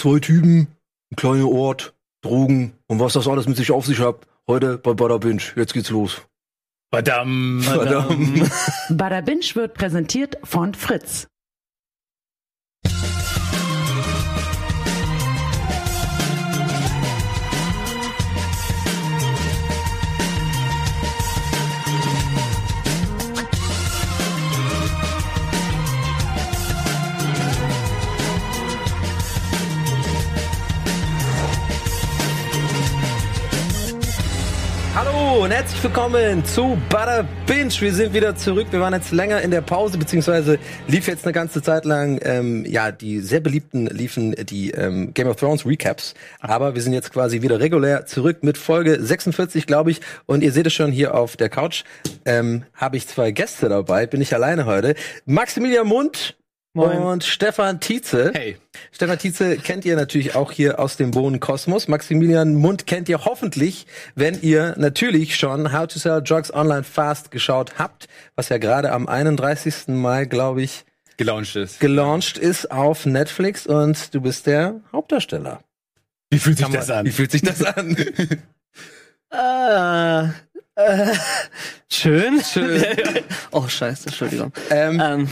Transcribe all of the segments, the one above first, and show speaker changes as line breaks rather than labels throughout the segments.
zwei Typen, ein kleiner Ort, Drogen und was das alles mit sich auf sich hat. Heute bei Bada Binge. Jetzt geht's los.
Verdammt.
Verdammt.
Bada Binge wird präsentiert von Fritz.
Hallo und herzlich willkommen zu Butter Binge. Wir sind wieder zurück. Wir waren jetzt länger in der Pause, beziehungsweise lief jetzt eine ganze Zeit lang, ähm, ja, die sehr beliebten liefen die ähm, Game of Thrones Recaps. Aber wir sind jetzt quasi wieder regulär zurück mit Folge 46, glaube ich. Und ihr seht es schon hier auf der Couch. Ähm, Habe ich zwei Gäste dabei, bin ich alleine heute. Maximilian Mund
Moin.
und Stefan Tietze.
Hey.
Stefan Tietze kennt ihr natürlich auch hier aus dem Bohnenkosmos. Maximilian Mund kennt ihr hoffentlich, wenn ihr natürlich schon How to Sell Drugs Online Fast geschaut habt, was ja gerade am 31. Mai, glaube ich,
Gelauncht ist.
gelauncht ist auf Netflix und du bist der Hauptdarsteller.
Wie fühlt sich
Kann man-
das an?
Wie fühlt sich das an?
Äh, äh, schön.
Schön.
oh, scheiße, Entschuldigung.
ähm,
Ähm,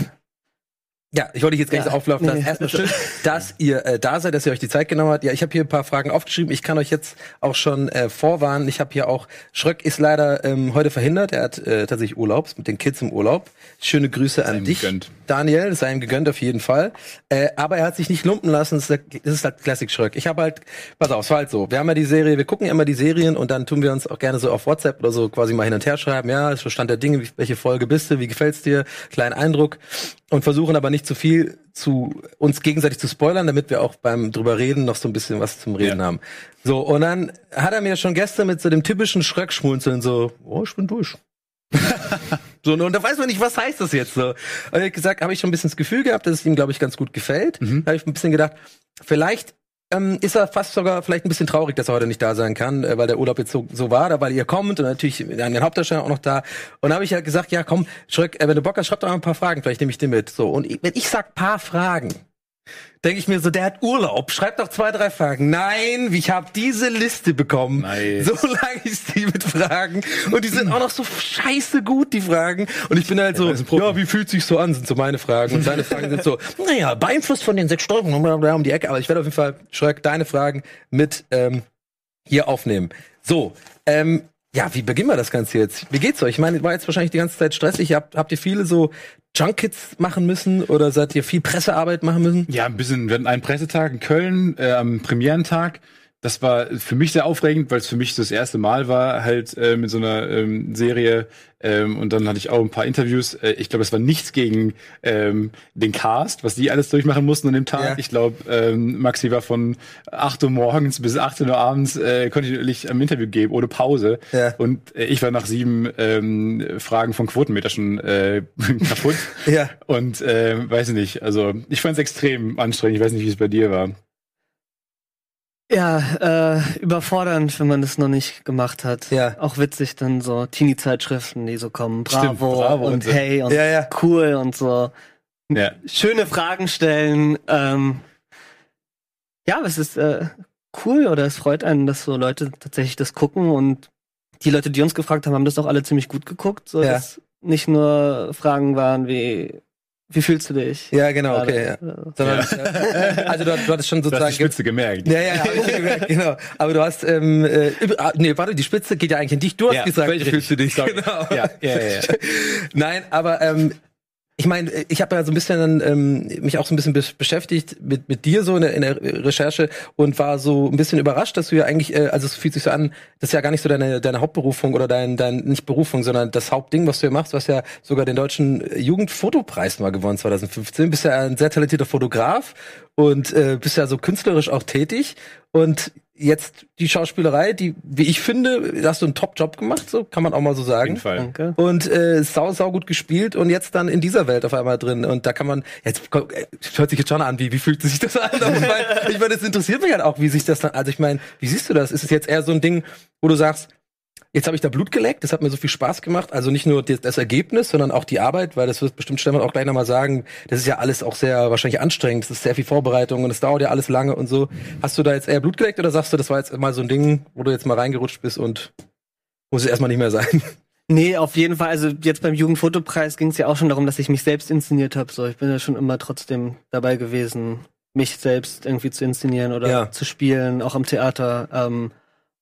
Ja, ich wollte dich jetzt gar nicht
Ja,
so auflaufen lassen.
nee.
Erstmal schön, dass ihr äh, da seid, dass ihr euch die Zeit genommen habt. Ja, ich habe hier ein paar Fragen aufgeschrieben. Ich kann euch jetzt auch schon äh, vorwarnen. Ich habe hier auch, Schröck ist leider ähm, heute verhindert. Er hat äh, tatsächlich Urlaub, ist mit den Kids im Urlaub. Schöne Grüße an
ihm
dich,
gegönnt.
Daniel. Das sei ihm gegönnt auf jeden Fall. Äh, aber er hat sich nicht lumpen lassen. Das ist, halt Classic Schröck. Ich habe halt, pass auf, es war halt so. Wir haben ja die Serie, wir gucken ja immer die Serien und dann tun wir uns auch gerne so auf WhatsApp oder so quasi mal hin und her schreiben. Ja, ist so Stand der Dinge, welche Folge bist du, wie gefällt's dir, kleinen Eindruck und versuchen aber nicht zu viel zu uns gegenseitig zu spoilern, damit wir auch beim drüber reden noch so ein bisschen was zum Reden
Ja.
haben. So, und dann hat er mir schon gestern mit so dem typischen Schröckschmunzeln so, oh, ich bin durch. so, und da weiß man nicht, was heißt das jetzt so. Und ich gesagt, habe ich schon ein bisschen das Gefühl gehabt, dass es ihm, glaube ich, ganz gut gefällt.
Mhm.
Da habe ich ein bisschen gedacht, vielleicht ähm, ist er fast sogar vielleicht ein bisschen traurig, dass er heute nicht da sein kann, äh, weil der Urlaub jetzt so, so war, da weil ihr kommt und natürlich an den Hauptdarsteller auch noch da. Und habe ich halt gesagt, ja komm, Schröck, äh, wenn du Bock hast, schreib doch mal ein paar Fragen, vielleicht nehme ich dir mit. So, und ich, wenn ich sag paar Fragen, denke ich mir so, der hat Urlaub, schreib doch zwei, drei Fragen. Nein, ich habe diese Liste bekommen.
Nice.
So lange ist die mit Fragen. Und die sind auch noch so scheiße gut, die Fragen. Und ich bin halt so, ja, wie fühlt sich so an, sind so meine Fragen. Und seine Fragen sind so, naja, beeinflusst von den sechs Steuerungen um die Ecke. Aber ich werde auf jeden Fall, Schröck, deine Fragen mit ähm, hier aufnehmen. So, ähm, ja, wie beginnen wir das Ganze jetzt? Wie geht's euch? Ich meine, war jetzt wahrscheinlich die ganze Zeit stressig. Habt, habt ihr viele so Junkets machen müssen oder seid ihr viel Pressearbeit machen müssen?
Ja, ein bisschen. Wir hatten einen Pressetag in Köln äh, am Premierentag. Das war für mich sehr aufregend, weil es für mich das erste Mal war, halt äh, mit so einer ähm, Serie. Ähm, und dann hatte ich auch ein paar Interviews. Äh, ich glaube, es war nichts gegen ähm, den Cast, was die alles durchmachen mussten an dem Tag.
Ja.
Ich glaube, ähm, Maxi war von 8 Uhr morgens bis 18 Uhr abends äh, kontinuierlich am Interview geben, ohne Pause.
Ja.
Und äh, ich war nach sieben ähm, Fragen von Quotenmeter schon äh, kaputt.
Ja.
Und äh, weiß nicht, also ich fand es extrem anstrengend. Ich weiß nicht, wie es bei dir war.
Ja, äh, überfordernd, wenn man das noch nicht gemacht hat.
Ja.
Auch witzig dann so Teenie-Zeitschriften, die so kommen. Bravo,
Stimmt, Bravo
und
und so.
hey und
Ja, ja.
cool und so.
Ja.
Schöne Fragen stellen. Ähm, ja, es ist äh, cool oder es freut einen, dass so Leute tatsächlich das gucken und die Leute, die uns gefragt haben, haben das auch alle ziemlich gut geguckt, so
Ja.
dass nicht nur Fragen waren wie wie fühlst du dich?
Ja, genau, okay, ja.
Gerade?
Sondern, äh, also du, du hattest schon
Du hast
sozusagen
die Spitze gemerkt.
Ja, ja, ja, hab ich gemerkt, genau. Aber du hast, ähm, äh, ah, nee, warte, die Spitze geht ja eigentlich an dich. Du hast
Ja,
gesagt, wie fühlst du dich?
Sorry.
Genau.
Ja, ja, ja, ja.
Nein, aber ähm, ich meine, ich habe ja so ein bisschen ähm, mich auch so ein bisschen besch- beschäftigt mit mit dir so in der, in der Recherche und war so ein bisschen überrascht, dass du ja eigentlich, äh, also es fühlt sich so an, das ist ja gar nicht so deine deine Hauptberufung oder dein dein nicht Berufung, sondern das Hauptding, was du hier machst. Du hast ja sogar den deutschen Jugendfotopreis mal gewonnen 2015. Bist ja ein sehr talentierter Fotograf und äh, bist ja so künstlerisch auch tätig und jetzt die Schauspielerei, die, wie ich finde, hast du einen Top-Job gemacht, so kann man auch mal so
Auf
sagen.
jeden Fall.
Danke.
Und äh, sau, sau gut gespielt und jetzt dann in dieser Welt auf einmal drin. Und da kann man, jetzt komm, äh, hört sich jetzt schon an, wie, wie fühlt sich das an? Aber ich meine, ich mein, das interessiert mich halt auch, wie sich das dann, also ich meine, wie siehst du das? Ist es jetzt eher so ein Ding, wo du sagst, Jetzt habe ich da Blut geleckt, das hat mir so viel Spaß gemacht. Also nicht nur das, Ergebnis, sondern auch die Arbeit, weil das wird bestimmt Stefan auch gleich nochmal sagen, das ist ja alles auch sehr wahrscheinlich anstrengend, das ist sehr viel Vorbereitung und es dauert ja alles lange und so. Hast du da jetzt eher Blut geleckt oder sagst du, das war jetzt mal so ein Ding, wo du jetzt mal reingerutscht bist und muss es erstmal nicht mehr sein?
Nee, auf jeden Fall. Also jetzt beim Jugendfotopreis ging es ja auch schon darum, dass ich mich selbst inszeniert habe. So, ich bin ja schon immer trotzdem dabei gewesen, mich selbst irgendwie zu inszenieren oder
Ja.
zu spielen, auch am Theater. Ähm,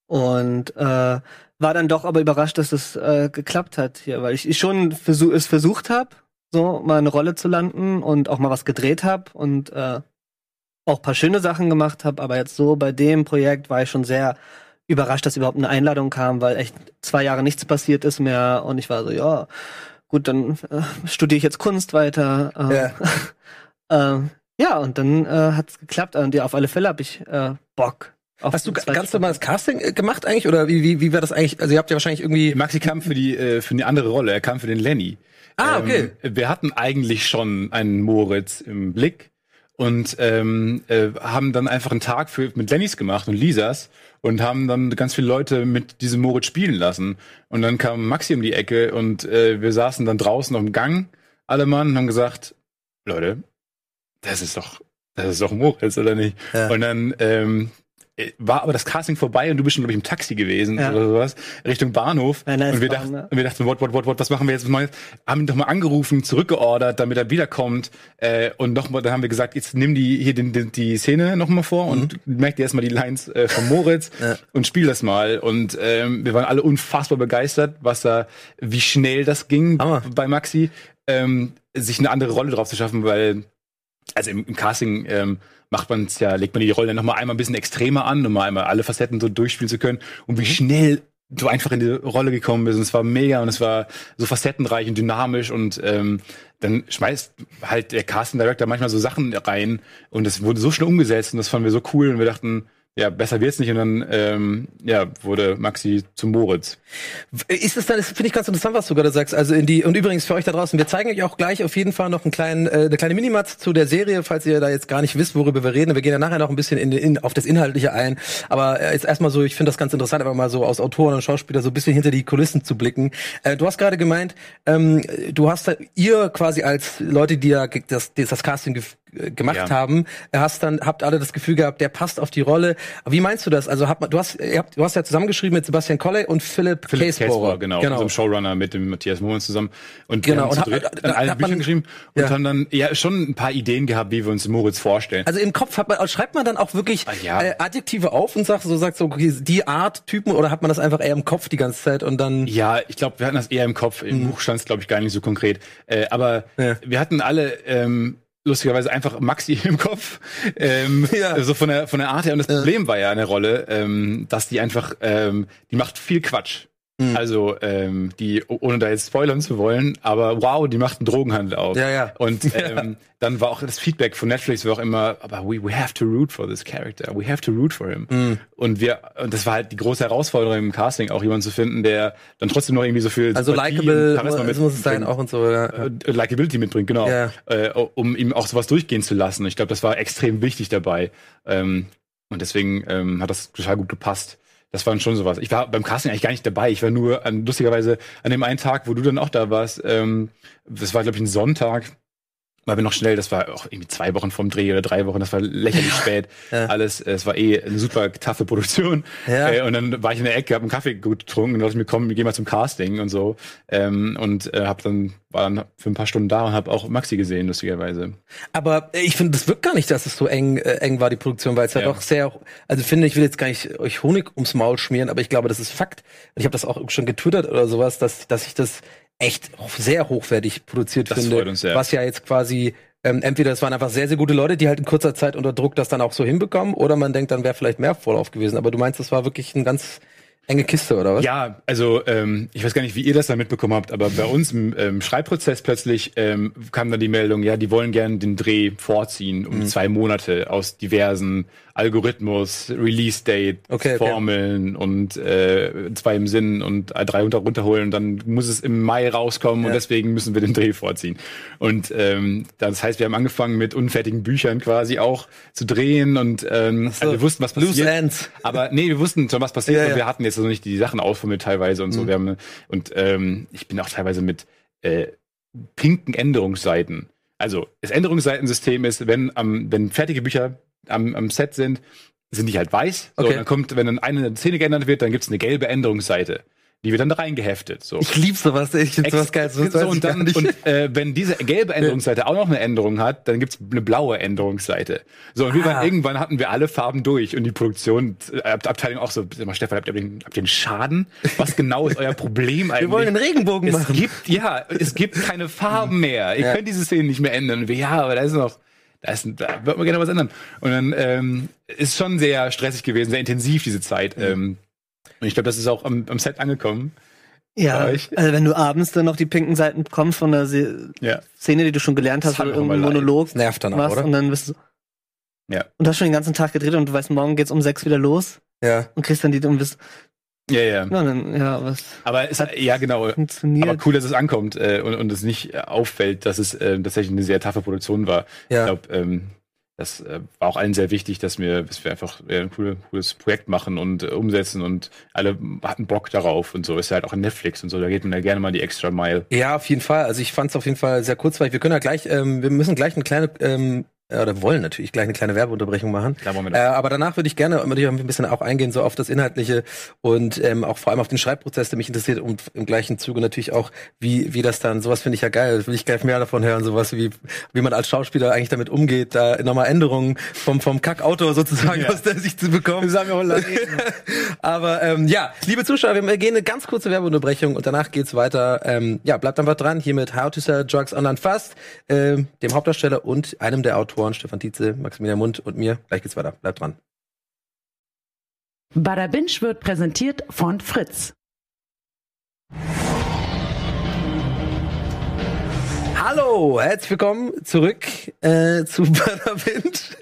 und äh, war dann doch aber überrascht, dass es äh, geklappt hat hier, weil ich, ich schon versuch, es versucht habe, so mal eine Rolle zu landen und auch mal was gedreht habe und äh, auch paar schöne Sachen gemacht habe, aber jetzt so bei dem Projekt war ich schon sehr überrascht, dass überhaupt eine Einladung kam, weil echt zwei Jahre nichts passiert ist mehr und ich war so, ja, gut, dann äh, studiere ich jetzt Kunst weiter. Ähm,
Ja.
ähm, ja, und dann äh, hat es geklappt und ja, auf alle Fälle habe ich äh, Bock. Auf
Hast du ganz normales Casting äh, gemacht eigentlich oder wie, wie, wie war das eigentlich? Also ihr habt ja wahrscheinlich irgendwie
Maxi kam für die äh, für eine andere Rolle. Er kam für den Lenny.
Ah, okay.
Ähm, wir hatten eigentlich schon einen Moritz im Blick und ähm, äh, haben dann einfach einen Tag für, mit Lennys gemacht und Lisas und haben dann ganz viele Leute mit diesem Moritz spielen lassen. Und dann kam Maxi um die Ecke und äh, wir saßen dann draußen auf dem Gang, alle Mann, und haben gesagt, Leute, das ist doch, das ist doch Moritz, oder nicht?
Ja.
Und dann ähm, äh, war aber das Casting vorbei und du bist schon, glaube ich, im Taxi gewesen
Ja.
oder sowas, Richtung Bahnhof.
Ja, nice
und, wir dachten, und wir dachten, what, what, what, what, was machen wir jetzt? Was machen wir jetzt? Haben ihn doch mal angerufen, zurückgeordert, damit er wiederkommt. Äh, und nochmal, dann haben wir gesagt, jetzt nimm die hier den, den, die Szene nochmal vor und merk dir erstmal die Lines äh, von Moritz
Mhm. Ja.
und spiel das mal. Und ähm, wir waren alle unfassbar begeistert, was da, wie schnell das ging
Hammer.
bei Maxi, ähm, sich eine andere Rolle drauf zu schaffen, weil also im, im Casting ähm, macht man es ja, legt man die Rolle noch mal einmal ein bisschen extremer an, um mal einmal alle Facetten so durchspielen zu können. Und wie schnell du einfach in die Rolle gekommen bist. Und es war mega und es war so facettenreich und dynamisch und ähm, dann schmeißt halt der Casting Director manchmal so Sachen rein und es wurde so schnell umgesetzt und das fanden wir so cool und wir dachten, ja, besser wird's nicht und dann ähm, ja, wurde Maxi zum Moritz.
Ist es dann, finde ich ganz interessant, was du gerade sagst. Also in die, und übrigens für euch da draußen, wir zeigen euch auch gleich auf jeden Fall noch einen kleinen, äh, eine kleine Minimatz zu der Serie, falls ihr da jetzt gar nicht wisst, worüber wir reden. Wir gehen ja nachher noch ein bisschen in, in, auf das Inhaltliche ein. Aber äh, jetzt erstmal so, ich finde das ganz interessant, aber mal so aus Autoren und Schauspieler so ein bisschen hinter die Kulissen zu blicken. Äh, du hast gerade gemeint, ähm, du hast da, ihr quasi als Leute, die ja das, das, Casting gemacht
Ja.
haben, hast dann, habt alle das Gefühl gehabt, der passt auf die Rolle. Wie meinst du das? Also hat man, du hast, ihr habt, du hast ja zusammengeschrieben mit Sebastian Kolle und Philipp,
Philipp.
Käsbohrer,
genau,
genau.
unserem Showrunner mit dem Matthias Mohn zusammen. Und
Genau,
wir haben
und hat-
dritt
da-
an
da
allen
hat
Büchern geschrieben und
Ja.
haben dann ja schon ein paar Ideen gehabt, wie wir uns Moritz vorstellen.
Also im Kopf hat man, schreibt man dann auch wirklich
Ah, ja.
äh, Adjektive auf und sagt so, sagt so, okay, die Art Typen oder hat man das einfach eher im Kopf die ganze Zeit und dann.
Ja, ich glaube, wir hatten das eher im Kopf. Im Buch stand es, glaube ich, gar nicht so konkret. Äh, aber
Mhm.
Wir hatten alle ähm, lustigerweise einfach Maxi im Kopf. Ähm,
Ja.
So von der von der Art her. Und das Problem war ja eine Rolle, ähm, dass die einfach, ähm, die macht viel Quatsch.
Mhm.
Also ähm, die, ohne da jetzt spoilern zu wollen, aber wow, die macht einen Drogenhandel auf.
Ja, ja.
Und ähm, dann war auch das Feedback von Netflix war auch immer, aber we, we have to root for this character, we have to root for him.
Mhm.
Und wir, und das war halt die große Herausforderung im Casting, auch jemanden zu finden, der dann trotzdem noch irgendwie so viel
Also likable muss, muss es sein auch und so. Ja.
Äh, Likability mitbringt, genau.
Ja.
Äh, um ihm auch sowas durchgehen zu lassen. Ich glaube, das war extrem wichtig dabei. Ähm, und deswegen ähm, hat das total gut gepasst. Das war schon sowas. Ich war beim Casting eigentlich gar nicht dabei. Ich war nur an, lustigerweise an dem einen Tag, wo du dann auch da warst. Ähm, das war, glaube ich, ein Sonntag. Weil wir noch schnell, das war auch irgendwie zwei Wochen vom Dreh oder drei Wochen, das war lächerlich spät.
Ja.
Alles, äh, es war eh eine super taffe Produktion.
Ja.
Äh, und dann war ich in der Ecke, hab einen Kaffee gut getrunken und dachte ich mir, komm, wir gehen mal zum Casting und so. Ähm, und äh, hab dann, war dann für ein paar Stunden da und hab auch Maxi gesehen, lustigerweise.
Aber äh, ich finde, das wirkt gar nicht, dass es so eng, äh, eng war, die Produktion, weil es ja.
Ja.
doch sehr, also finde, ich will jetzt gar nicht euch Honig ums Maul schmieren, aber ich glaube, das ist Fakt. Und ich habe das auch schon getwittert oder sowas, dass, dass ich das echt sehr hochwertig produziert
Das
finde. Was ja jetzt quasi, ähm, entweder es waren einfach sehr, sehr gute Leute, die halt in kurzer Zeit unter Druck das dann auch so hinbekommen, oder man denkt, dann wäre vielleicht mehr Vorlauf gewesen. Aber du meinst, das war wirklich eine ganz enge Kiste, oder was?
Ja, also ähm, ich weiß gar nicht, wie ihr das da mitbekommen habt, aber bei uns im ähm, Schreibprozess plötzlich ähm, kam dann die Meldung, ja, die wollen gerne den Dreh vorziehen um zwei Monate aus diversen Algorithmus, Release Date,
Okay, okay.
Formeln und äh, zwei im Sinn und drei unter runterholen. Und dann muss es im Mai rauskommen
Ja.
und deswegen müssen wir den Dreh vorziehen. Und ähm, das heißt, wir haben angefangen mit unfertigen Büchern quasi auch zu drehen und ähm,
so.
also wir wussten, was passiert.
Loose Ends.
Aber nee, wir wussten schon, was passiert
Ja,
und
ja.
wir hatten jetzt noch nicht die Sachen ausformuliert teilweise und so.
Mhm.
Wir haben, und ähm, ich bin auch teilweise mit äh, pinken Änderungsseiten. Also das Änderungsseitensystem ist, wenn am, wenn fertige Bücher am, am Set sind, sind die halt weiß. So,
Okay.
und dann kommt, wenn dann eine Szene geändert wird, dann gibt's eine gelbe Änderungsseite. Die wird dann da reingeheftet. So.
Ich lieb sowas, ich finde sowas geil.
So, und dann, und äh, wenn diese gelbe Änderungsseite auch noch eine Änderung hat, dann gibt's eine blaue Änderungsseite. So, und wir
Ah.
waren, irgendwann hatten wir alle Farben durch und die Produktion, äh, Ab- Abteilung auch so, sag mal, Stefan, habt ihr, den, habt ihr einen Schaden? Was genau ist euer Problem eigentlich?
wir wollen einen Regenbogen
es
machen.
gibt, ja, es gibt keine Farben mehr. Ihr
Ja.
könnt diese Szene nicht mehr ändern. Und wir, ja, aber da ist noch, da, ist, da wird man gerne was ändern. Und dann ähm, ist schon sehr stressig gewesen, sehr intensiv diese Zeit.
Mhm.
Ähm, und ich glaube, das ist auch am, am Set angekommen.
Ja, also wenn du abends dann noch die pinken Seiten bekommst von der Se
Ja.
Szene, die du schon gelernt hast,
Das
oder
auch immer
irgendein
leid.
Monolog
Das nervt dann auch, oder?
und dann bist du
Ja.
und du hast schon den ganzen Tag gedreht und du weißt, morgen geht's um sechs wieder los
Ja.
und kriegst dann die und bist,
Ja, ja.
ja, dann, ja, was
Aber es hat, ja, genau.
funktioniert.
Aber cool, dass es ankommt äh, und, und es nicht äh, auffällt, dass es äh, tatsächlich eine sehr taffe Produktion war.
Ja.
Ich glaube, ähm, das äh, war auch allen sehr wichtig, dass wir, dass wir einfach äh, ein coole, cooles Projekt machen und äh, umsetzen und alle hatten Bock darauf und so. Ist ja halt auch in Netflix und so, da geht man ja gerne mal die extra Mile.
Ja, auf jeden Fall. Also ich fand es auf jeden Fall sehr kurzweilig. Wir können ja gleich, ähm, wir müssen gleich eine kleine, ähm, äh, oder wollen natürlich gleich eine kleine Werbeunterbrechung machen.
Klar
Äh, aber danach würde ich gerne natürlich auch ein bisschen auch eingehen, so auf das Inhaltliche und ähm, auch vor allem auf den Schreibprozess, der mich interessiert und im gleichen Zuge natürlich auch, wie, wie das dann, sowas finde ich ja geil, das will ich gleich mehr davon hören, sowas wie, wie man als Schauspieler eigentlich damit umgeht, da nochmal Änderungen vom, vom Kackautor sozusagen
Ja.
aus der Sicht zu bekommen.
haben wir lange.
Aber ähm, ja, liebe Zuschauer, wir gehen eine ganz kurze Werbeunterbrechung und danach geht's weiter. Ähm, ja, bleibt einfach dran hier mit How to Sell Drugs Online Fast, ähm, dem Hauptdarsteller und einem der Autoren, Stefan Tietze, Maximilian Mund und mir. Gleich geht's weiter. Bleibt dran.
Bada Binge wird präsentiert von Fritz.
Hallo, herzlich willkommen zurück äh, zu Butterwind.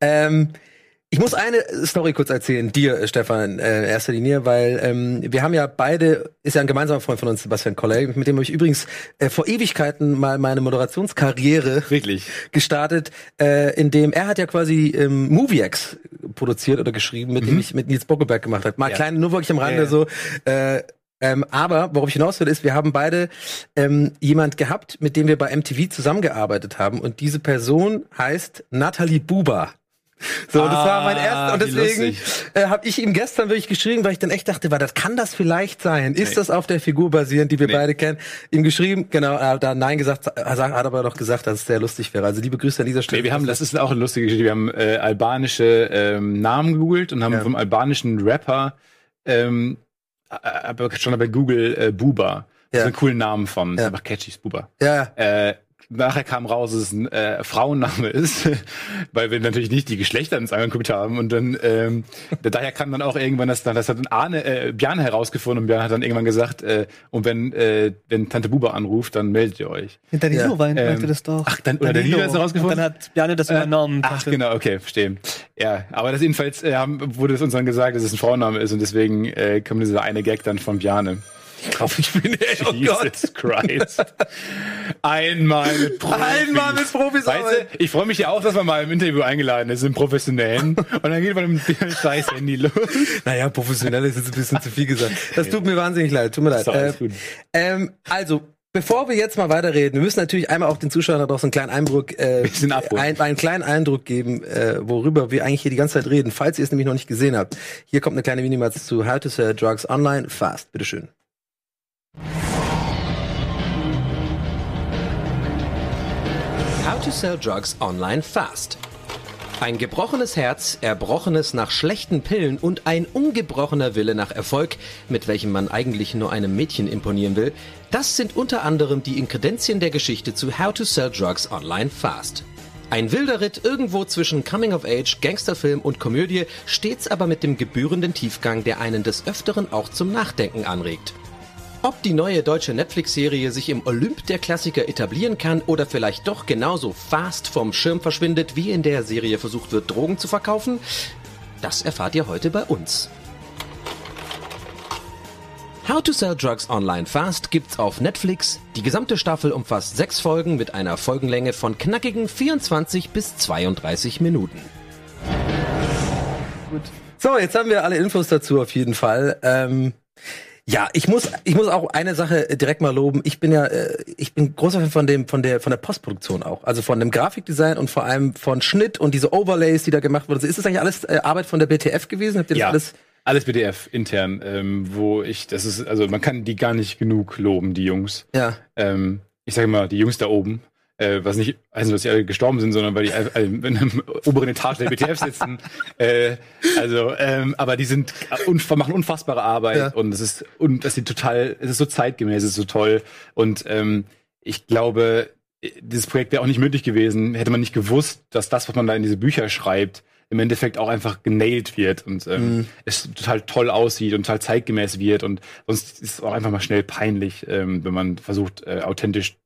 Ähm, ich muss eine Story kurz erzählen, dir, Stefan, äh, in erster Linie, weil ähm, wir haben ja beide, ist ja ein gemeinsamer Freund von uns, Sebastian Kolley, mit dem habe ich übrigens äh, vor Ewigkeiten mal meine Moderationskarriere
Wirklich.
gestartet, äh, in dem er hat ja quasi ähm, MovieX produziert oder geschrieben, mit dem ich mit Nils Bockelberg gemacht habe. Mal
Ja.
klein, nur wirklich am Rande
Ja, ja.
so. Äh, ähm, aber worauf ich hinaus will, ist, wir haben beide ähm, jemand gehabt, mit dem wir bei MTV zusammengearbeitet haben und diese Person heißt Nathalie Buber. So, das war mein
Ah,
erster und deswegen äh, habe ich ihm gestern wirklich geschrieben, weil ich dann echt dachte, war das kann das vielleicht sein? Ist
Nee.
das auf der Figur basierend, die wir
Nee.
beide kennen? Ihm geschrieben, genau, er hat da nein gesagt, hat aber doch gesagt, dass es sehr lustig wäre. Also liebe Grüße an dieser Stelle.
Nee, wir haben, das ist auch eine lustige Geschichte. Wir haben äh, albanische ähm, Namen gegoogelt und haben
Ja.
vom albanischen Rapper ähm, äh, aber schon bei Google äh, Buba. Das
Ja.
ist einen coolen Namen von.
Ja.
Ist einfach catchy, ist Buba.
ja,
Äh, nachher kam raus, dass es ein äh, Frauenname ist, weil wir natürlich nicht die Geschlechter uns angeguckt haben. Und dann ähm, da- daher kam dann auch irgendwann das dann, das hat dann Arne, äh, Bjarne herausgefunden und Bjarne hat dann irgendwann gesagt, äh, und wenn äh, wenn Tante Buba anruft, dann meldet ihr euch.
Hinter
Ja.
Danilo ja,
Ähm,
meinte das doch.
ach, dann- oder Danilo hat das herausgefunden?
Und dann hat Bjarne das übernommen.
Ach,
dachte-
genau, okay, verstehe. Ja, aber das jedenfalls äh, haben, wurde es uns dann gesagt, dass es ein Frauenname ist und deswegen äh, kommt dieser eine Gag dann von Bjarne.
Ich hoffe, ich bin oh Gott.
Jesus Christ. Einmal mit Profis.
Einmal mit Profis
Weißt du, ich freue mich ja auch, dass man mal im Interview eingeladen ist, im Professionellen. Und dann geht man mit dem scheiß Handy los.
Naja, professionell ist jetzt ein bisschen zu viel gesagt. Das tut mir wahnsinnig leid, tut mir leid. Äh, ähm, also, bevor wir jetzt mal weiterreden, wir müssen natürlich einmal auch den Zuschauern da draußen einen kleinen Eindruck, äh, ein, einen kleinen Eindruck geben, äh, worüber wir eigentlich hier die ganze Zeit reden, falls ihr es nämlich noch nicht gesehen habt. Hier kommt eine kleine Minimatz zu How to Sell Drugs Online Fast. Bitteschön. How to Sell Drugs Online Fast. Ein gebrochenes Herz, erbrochenes nach schlechten Pillen und ein ungebrochener Wille nach Erfolg, mit welchem man eigentlich nur einem Mädchen imponieren will, das sind unter anderem die Inkredenzien der Geschichte zu How to Sell Drugs Online Fast. Ein wilder Ritt irgendwo zwischen Coming of Age, Gangsterfilm und Komödie, stets aber mit dem gebührenden Tiefgang, der einen des Öfteren auch zum Nachdenken anregt. Ob die neue deutsche Netflix-Serie sich im Olymp der Klassiker etablieren kann oder vielleicht doch genauso fast vom Schirm verschwindet, wie in der Serie versucht wird, Drogen zu verkaufen, das erfahrt ihr heute bei uns. How to Sell Drugs Online Fast gibt's auf Netflix. Die gesamte Staffel umfasst sechs Folgen mit einer Folgenlänge von knackigen 24 bis 32 Minuten. So, jetzt haben wir alle Infos dazu auf jeden Fall. Ähm, ja, ich muss, ich muss auch eine Sache direkt mal loben. Ich bin ja, äh, ich bin großer Fan von dem, von der, von der Postproduktion auch. Also von dem Grafikdesign und vor allem von Schnitt und diese Overlays, die da gemacht wurden. Ist das eigentlich alles äh, Arbeit von der BTF gewesen? Habt ihr das
Ja.
alles?
Alles BDF intern, ähm, wo ich, das ist, also man kann die gar nicht genug loben, die Jungs.
Ja.
Ähm, ich sage mal, die Jungs da oben, äh, was nicht heißt, dass sie alle gestorben sind, sondern weil die alle in einer oberen Etage der BTF sitzen. äh, also, ähm, aber die sind unf machen unfassbare Arbeit
Ja.
und es ist und das ist total, es ist so zeitgemäß, es ist so toll und ähm, ich glaube, dieses Projekt wäre auch nicht möglich gewesen, hätte man nicht gewusst, dass das, was man da in diese Bücher schreibt, im Endeffekt auch einfach genailt wird und ähm,
Mhm.
es total toll aussieht und total zeitgemäß wird und sonst ist es auch einfach mal schnell peinlich, ähm, wenn man versucht, äh, authentisch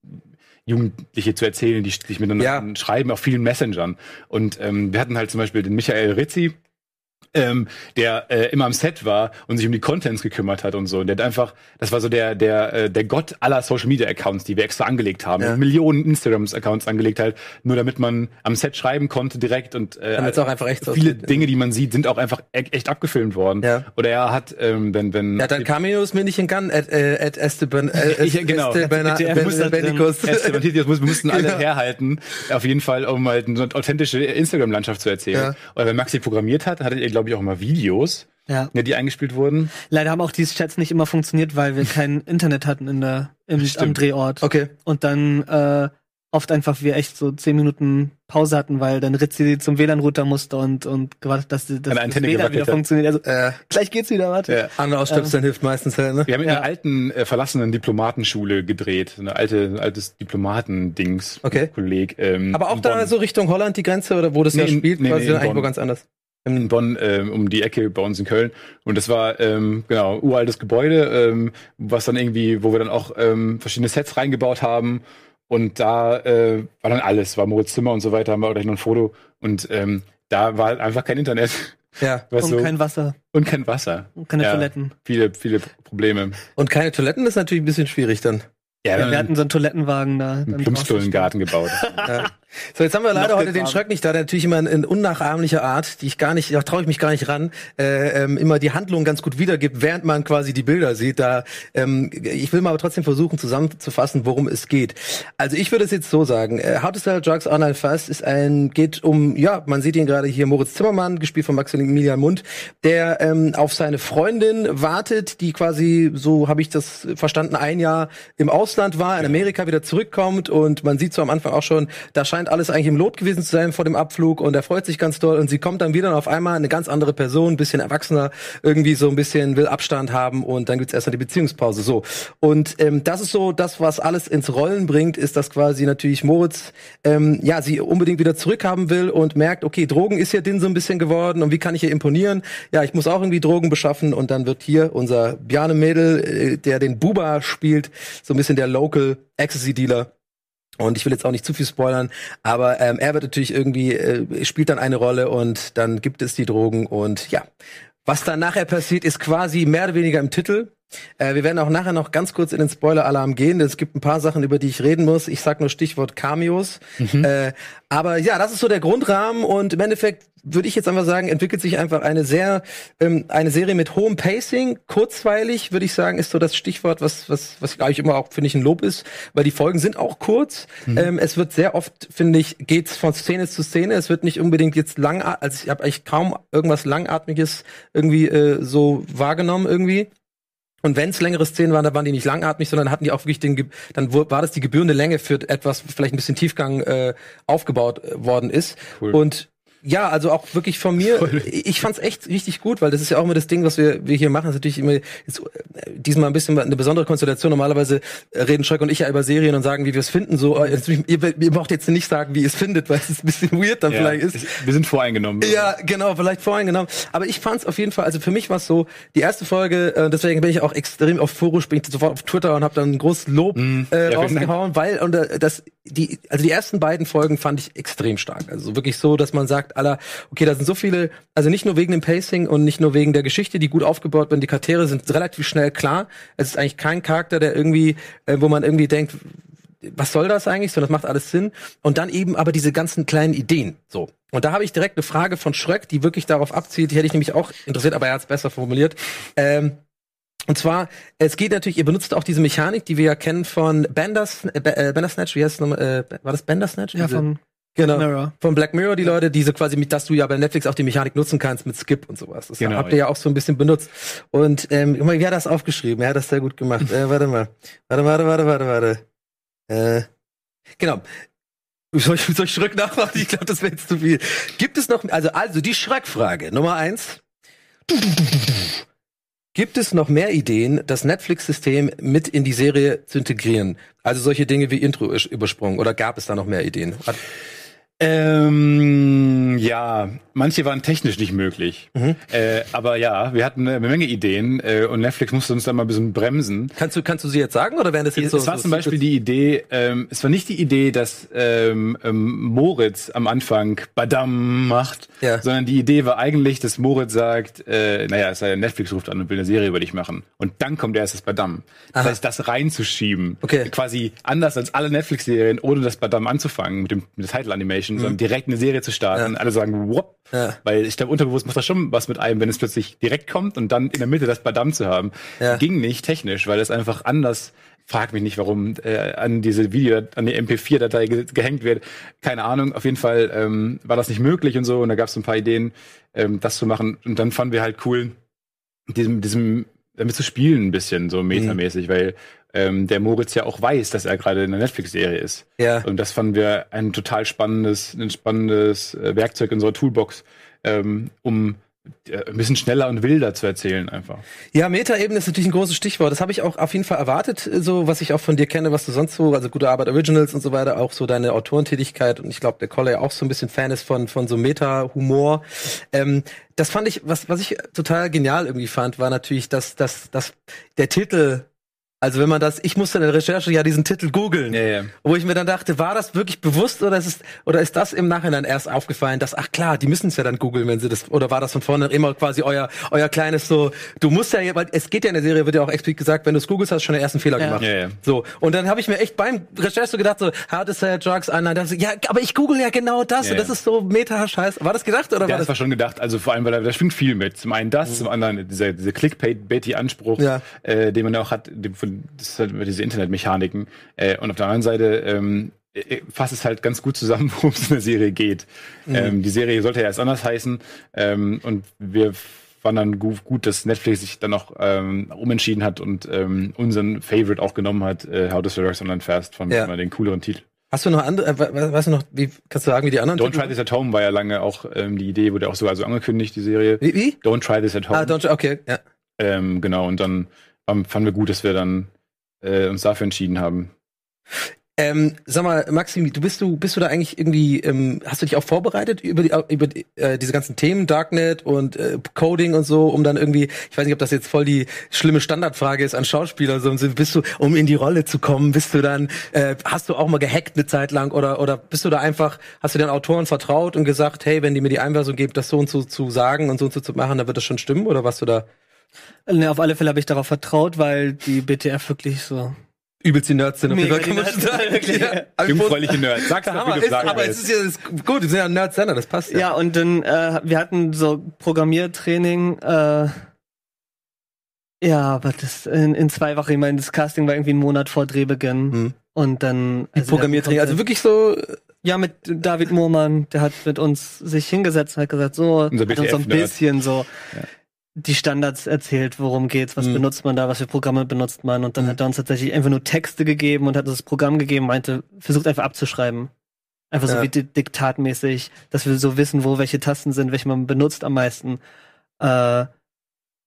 Jugendliche zu erzählen, die sich miteinander
Ja.
schreiben auf vielen Messengern. Und ähm, wir hatten halt zum Beispiel den Michael Rizzi, ähm, der äh, immer am Set war und sich um die Contents gekümmert hat und so. Und der hat einfach, das war so der der äh, der Gott aller Social Media Accounts, die wir extra angelegt haben,
Ja.
Millionen Instagrams Accounts angelegt halt, nur damit man am Set schreiben konnte direkt und äh,
auch einfach echt
viele
aussieht.
Dinge, die man sieht, sind auch einfach e echt abgefilmt worden.
Ja.
Oder er hat, ähm, wenn wenn
Er hat dann Cameos mir nicht in Gun at, äh, at Esteban, äh,
Ja, genau.
Esteban.
Esteban wir mussten alle
Genau.
herhalten, auf jeden Fall, um halt eine authentische Instagram-Landschaft zu erzählen.
Ja.
Oder wenn Maxi programmiert hat, hattet ihr, glaube ich, auch mal Videos,
Ja.
ne, die eingespielt wurden.
Leider haben auch diese Chats nicht immer funktioniert, weil wir kein Internet hatten in der, im, am. Drehort.
Okay.
Und dann äh, oft einfach wir echt so zehn Minuten Pause hatten, weil dann Ritzi zum WLAN-Router musste und, und gewartet, dass, dass das WLAN wieder
hat.
funktioniert. Also
Äh,
gleich geht's wieder, warte.
Ja.
andere Ausstöpseln hilft meistens halt, ne?
Wir haben in
Ja.
einer alten, äh, verlassenen Diplomatenschule gedreht. Eine alte, ein altes Diplomatendings.
Okay.
Kolleg. Ähm,
Aber auch da
Bonn.
so Richtung Holland die Grenze oder wo das
Nee,
ja spielt,
nee,
quasi
nee, in
eigentlich wo ganz anders.
In Bonn ähm, um die Ecke bei uns in Köln und das war ähm, genau uraltes Gebäude, ähm, was dann irgendwie, wo wir dann auch ähm, verschiedene Sets reingebaut haben und da äh, war dann alles, war Moritz Zimmer und so weiter, haben wir auch gleich noch ein Foto und ähm, da war halt einfach kein Internet
Ja.
Und
so,
kein Wasser
und kein Wasser,
und keine
Ja.
Toiletten.
viele viele Probleme.
Und keine Toiletten ist natürlich ein bisschen schwierig dann.
Ja,
Ja, wir hatten so einen Toilettenwagen da.
einen
dann
Plumpsklonen-Garten gebaut.
Ja. So, jetzt haben wir leider heute den. Schröck nicht da, der natürlich immer in, in unnachahmlicher Art, die ich gar nicht, da traue ich mich gar nicht ran, äh, ähm, immer die Handlung ganz gut wiedergibt, während man quasi die Bilder sieht. Da, ähm, ich will mal aber trotzdem versuchen zusammenzufassen, worum es geht. Also ich würde es jetzt so sagen: äh, How to Sell Drugs Online Fast ist ein, geht um, ja, man sieht ihn gerade hier, Moritz Zimmermann, gespielt von Maximilian Mund, der ähm, auf seine Freundin wartet, die quasi, so habe ich das verstanden, ein Jahr im Ausland war, in Amerika wieder zurückkommt und man sieht so am Anfang auch schon, da scheint alles eigentlich im Lot gewesen zu sein vor dem Abflug und er freut sich ganz doll und sie kommt dann wieder und auf einmal eine ganz andere Person, ein bisschen erwachsener, irgendwie so ein bisschen will Abstand haben und dann gibt's erstmal die Beziehungspause. So. Und ähm, das ist so das, was alles ins Rollen bringt, ist, dass quasi natürlich Moritz ähm, ja sie unbedingt wieder zurückhaben will und merkt, okay, Drogen ist ja den so ein bisschen geworden und wie kann ich ihr imponieren? Ja, ich muss auch irgendwie Drogen beschaffen und dann wird hier unser Bjarne Mädel, äh, der den Buba spielt, so ein bisschen der Local Ecstasy Dealer. Und ich will jetzt auch nicht zu viel spoilern, aber ähm, er wird natürlich irgendwie, äh, spielt dann eine Rolle und dann gibt es die Drogen und ja. Was dann nachher passiert, ist quasi mehr oder weniger im Titel. Äh, wir werden auch nachher noch ganz kurz in den Spoiler-Alarm gehen. Es gibt ein paar Sachen, über die ich reden muss. Ich sag nur Stichwort Cameos. Äh, aber ja, das ist so der Grundrahmen und im Endeffekt würde ich jetzt einfach sagen, entwickelt sich einfach eine sehr ähm, eine Serie mit hohem Pacing, kurzweilig, würde ich sagen, ist so das Stichwort, was was was glaube ich immer auch finde ich ein Lob ist, weil die Folgen sind auch kurz. Ähm, es wird sehr oft finde ich geht's von Szene zu Szene. Es wird nicht unbedingt jetzt lang, also ich habe eigentlich kaum irgendwas langatmiges irgendwie äh, so wahrgenommen irgendwie. Und wenn es längere Szenen waren, dann waren die nicht langatmig, sondern hatten die auch wirklich den, dann war das die gebührende Länge für etwas, vielleicht ein bisschen Tiefgang äh, aufgebaut äh, worden ist.
Cool.
Und ja, also auch wirklich von mir, ich fand's echt richtig gut, weil das ist ja auch immer das Ding, was wir, wir hier machen, das ist natürlich immer jetzt, äh, diesmal ein bisschen eine besondere Konstellation. Normalerweise äh, reden Schröck und ich ja über Serien und sagen, wie wir es finden. So, äh, jetzt, ihr, ihr braucht jetzt nicht sagen, wie ihr es findet, weil es ist ein bisschen weird dann
Ja,
vielleicht ist.
Wir sind voreingenommen.
Ja, genau, vielleicht voreingenommen. Aber ich fand's auf jeden Fall, also für mich war es so, die erste Folge, deswegen bin ich auch extrem euphorisch, bin ich sofort auf Twitter und habe dann ein großes Lob
Mm,
äh,
ja,
rausgehauen, weil und das die also die ersten beiden Folgen fand ich extrem stark. Also wirklich so, dass man sagt, aller okay, da sind so viele, also nicht nur wegen dem Pacing und nicht nur wegen der Geschichte, die gut aufgebaut werden, die Charaktere sind relativ schnell klar. Es ist eigentlich kein Charakter, der irgendwie äh, wo man irgendwie denkt, was soll das eigentlich? So, das macht alles Sinn. Und dann eben aber diese ganzen kleinen Ideen. So. Und da habe ich direkt eine Frage von Schröck, die wirklich darauf abzielt, die hätte ich nämlich auch interessiert, aber er hat es besser formuliert. Ähm, und zwar, es geht natürlich, ihr benutzt auch diese Mechanik, die wir ja kennen von Banders, äh, äh, Bandersnatch, wie heißt es nochmal, äh, war das Bandersnatch?
Ja,
Diese-
von
genau.
Mirror.
Von Black Mirror, die Leute, diese quasi mit, dass du ja bei Netflix auch die Mechanik nutzen kannst mit Skip und sowas. Das
Genau,
habt ihr ja auch so ein bisschen benutzt. Und ähm, guck mal, wie hat er das aufgeschrieben? Er hat das sehr gut gemacht. äh, warte mal. Warte, warte, warte, warte, warte. Äh, genau. Soll ich, soll ich Schröck nachmachen? Ich glaube, das wäre jetzt zu viel. Gibt es noch, also, also die Schröck-Frage, Nummer eins. Gibt es noch mehr Ideen, das Netflix-System mit in die Serie zu integrieren? Also solche Dinge wie Intro übersprungen. Oder gab es da noch mehr Ideen? Hat,
Ähm, ja, manche waren technisch nicht möglich.
Mhm.
Äh, aber ja, wir hatten eine Menge Ideen äh, und Netflix musste uns da mal ein bisschen bremsen.
kannst du, kannst du sie jetzt sagen oder wären das jetzt
Es
so?
war
so
zum Beispiel die Idee, ähm, es war nicht die Idee, dass ähm, ähm, Moritz am Anfang Badam macht,
Ja.
sondern die Idee war eigentlich, dass Moritz sagt, äh, naja, es sei denn, Netflix ruft an und will eine Serie über dich machen. Und dann kommt erst das Badam. Das
Aha.
heißt, das reinzuschieben.
Okay.
Quasi anders als alle Netflix-Serien, ohne das Badam anzufangen, mit dem mit der Title Animation, sondern direkt eine Serie zu starten.
Mhm. Ja.
Alle sagen, whoop.
Ja.
Weil ich glaube, unterbewusst macht das schon was mit einem, wenn es plötzlich direkt kommt und dann in der Mitte das Badam zu haben.
Ja.
Ging nicht technisch, weil es einfach anders, frag mich nicht, warum äh, an diese Video, an die MP4-Datei ge gehängt wird. Keine Ahnung. Auf jeden Fall ähm, war das nicht möglich und so. Und da gab es ein paar Ideen, ähm, das zu machen. Und dann fanden wir halt cool, diesem, diesem, damit zu spielen ein bisschen so metamäßig, weil ähm, der Moritz ja auch weiß, dass er gerade in einer Netflix-Serie ist.
Ja.
Und das fanden wir ein total spannendes, ein spannendes äh, Werkzeug in unserer Toolbox, ähm, um äh, ein bisschen schneller und wilder zu erzählen einfach.
Ja, Metaebene ist natürlich ein großes Stichwort. Das habe ich auch auf jeden Fall erwartet, so was ich auch von dir kenne, was du sonst so, also gute Arbeit Originals und so weiter, auch so deine Autorentätigkeit und ich glaube, der Koller ja auch so ein bisschen Fan ist von von so Meta-Humor. Ähm, das fand ich, was was ich total genial irgendwie fand, war natürlich, dass dass dass der Titel also wenn man das, ich musste in der Recherche ja diesen Titel googeln,
Ja, ja.
wo ich mir dann dachte, war das wirklich bewusst oder ist es, oder ist das im Nachhinein erst aufgefallen, dass ach klar, die müssen es ja dann googeln, wenn sie das oder war das von vorne immer quasi euer euer kleines so, du musst ja, weil es geht ja in der Serie wird ja auch explizit gesagt, wenn du es googelst, hast du schon den ersten Fehler
Ja.
gemacht.
Ja, ja.
So und dann habe ich mir echt beim Recherche so gedacht so, hard is drugs, ah, nein, das, ja, aber ich google ja genau das und das ist so Meta Scheiß. War das gedacht oder
Ja,
war
das
das?
war schon gedacht. Also vor allem, weil da, da schwingt viel mit. Zum einen das, zum anderen dieser, dieser Clickbait-Anspruch, äh, den man ja auch hat, dem, von, das ist halt immer diese Internetmechaniken. Äh, und auf der anderen Seite ähm, äh, fasst es halt ganz gut zusammen, worum es in der Serie geht. Ähm, die Serie sollte ja erst anders heißen. Ähm, und wir fanden dann gut, gut, dass Netflix sich dann auch ähm, umentschieden hat und ähm, unseren Favorite auch genommen hat, äh, How to Drugs Online Fast, von
Ja.
den cooleren Titel.
Hast du noch andere, äh, we- weißt du noch, wie kannst du sagen, wie die anderen
Don't
Titel-
Try This at Home war ja lange auch ähm, die Idee, wurde auch sogar so angekündigt, die Serie.
Wie, wie?
Don't Try This at Home.
Ah, don't, okay, ja.
Ähm, genau, und dann fanden wir gut, dass wir dann äh, uns dafür entschieden haben.
Ähm, sag mal, Maxim, du bist du bist du da eigentlich irgendwie ähm, hast du dich auch vorbereitet über die über die, äh, diese ganzen Themen Darknet und äh, Coding und so, um dann irgendwie, ich weiß nicht, ob das jetzt voll die schlimme Standardfrage ist an Schauspieler, so so, bist du um in die Rolle zu kommen, bist du dann äh, hast du auch mal gehackt eine Zeit lang oder oder bist du da einfach hast du den Autoren vertraut und gesagt, hey, wenn die mir die Einweisung geben, das so und so zu sagen und so und so zu machen, dann wird das schon stimmen oder was du da
Ne, auf alle Fälle habe ich darauf vertraut, weil die BTF wirklich so.
übelst die Nerds sind? auf jeden
Mega die Nerds, wirklich.
Ja. Aber ich
Jungfräuliche Nerds. Sag's doch,
Hammer
wie du sagen
aber es ist ja ist gut, wir sind ja ein Nerd-Sender, das passt ja.
Ja, und dann, äh, wir hatten so Programmiertraining, äh, ja, aber das in, in zwei Wochen, ich meine, das Casting war irgendwie einen Monat vor Drehbeginn.
Hm.
Und dann. Also
Programmiertraining,
der-
also wirklich so,
Ja, mit David Mohrmann, der hat mit uns sich hingesetzt und hat gesagt, so, hat uns so ein bisschen so
Ja.
Die Standards erzählt, worum geht's, was
Mhm.
benutzt man da, was für Programme benutzt man. Und dann
Mhm.
hat er uns tatsächlich einfach nur Texte gegeben und hat uns das Programm gegeben, meinte, versucht einfach abzuschreiben. Einfach so
Ja.
wie di- diktatmäßig, dass wir so wissen, wo welche Tasten sind, welche man benutzt am meisten. Äh,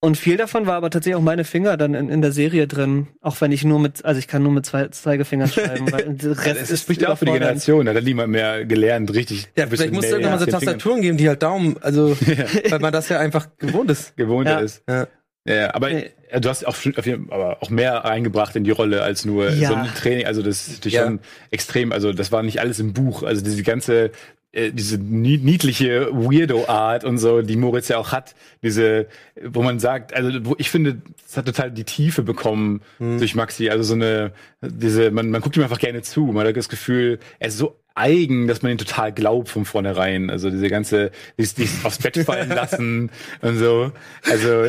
und viel davon war aber tatsächlich auch meine Finger dann in, in der Serie drin, auch wenn ich nur mit, also ich kann nur mit zwei Zeigefingern schreiben, weil der Rest
Das
ist
spricht ja auch für die. Generation. Da hat niemand mehr gelernt, richtig.
ja, vielleicht muss es irgendwann mal so
den Fingern
Tastaturen geben, die halt Daumen, also, weil man das ja einfach gewohnt ist.
gewohnt
Ja.
ist.
Ja.
Ja, aber
Nee.
du hast auch, schon- auf jeden- aber auch mehr reingebracht in die Rolle als nur
Ja.
so ein Training. Also das ist natürlich
Ja.
schon extrem. Also das war nicht alles im Buch. Also diese ganze äh, diese nie- niedliche Weirdo-Art und so, die Moritz ja auch hat, diese, wo man sagt, also wo ich finde, es hat total die Tiefe bekommen durch Maxi, also so eine, diese, man, man guckt ihm einfach gerne zu, man hat das Gefühl, er ist so eigen, dass man ihn total glaubt von vornherein. Also diese ganze, dieses, dieses aufs Bett fallen lassen und so. Also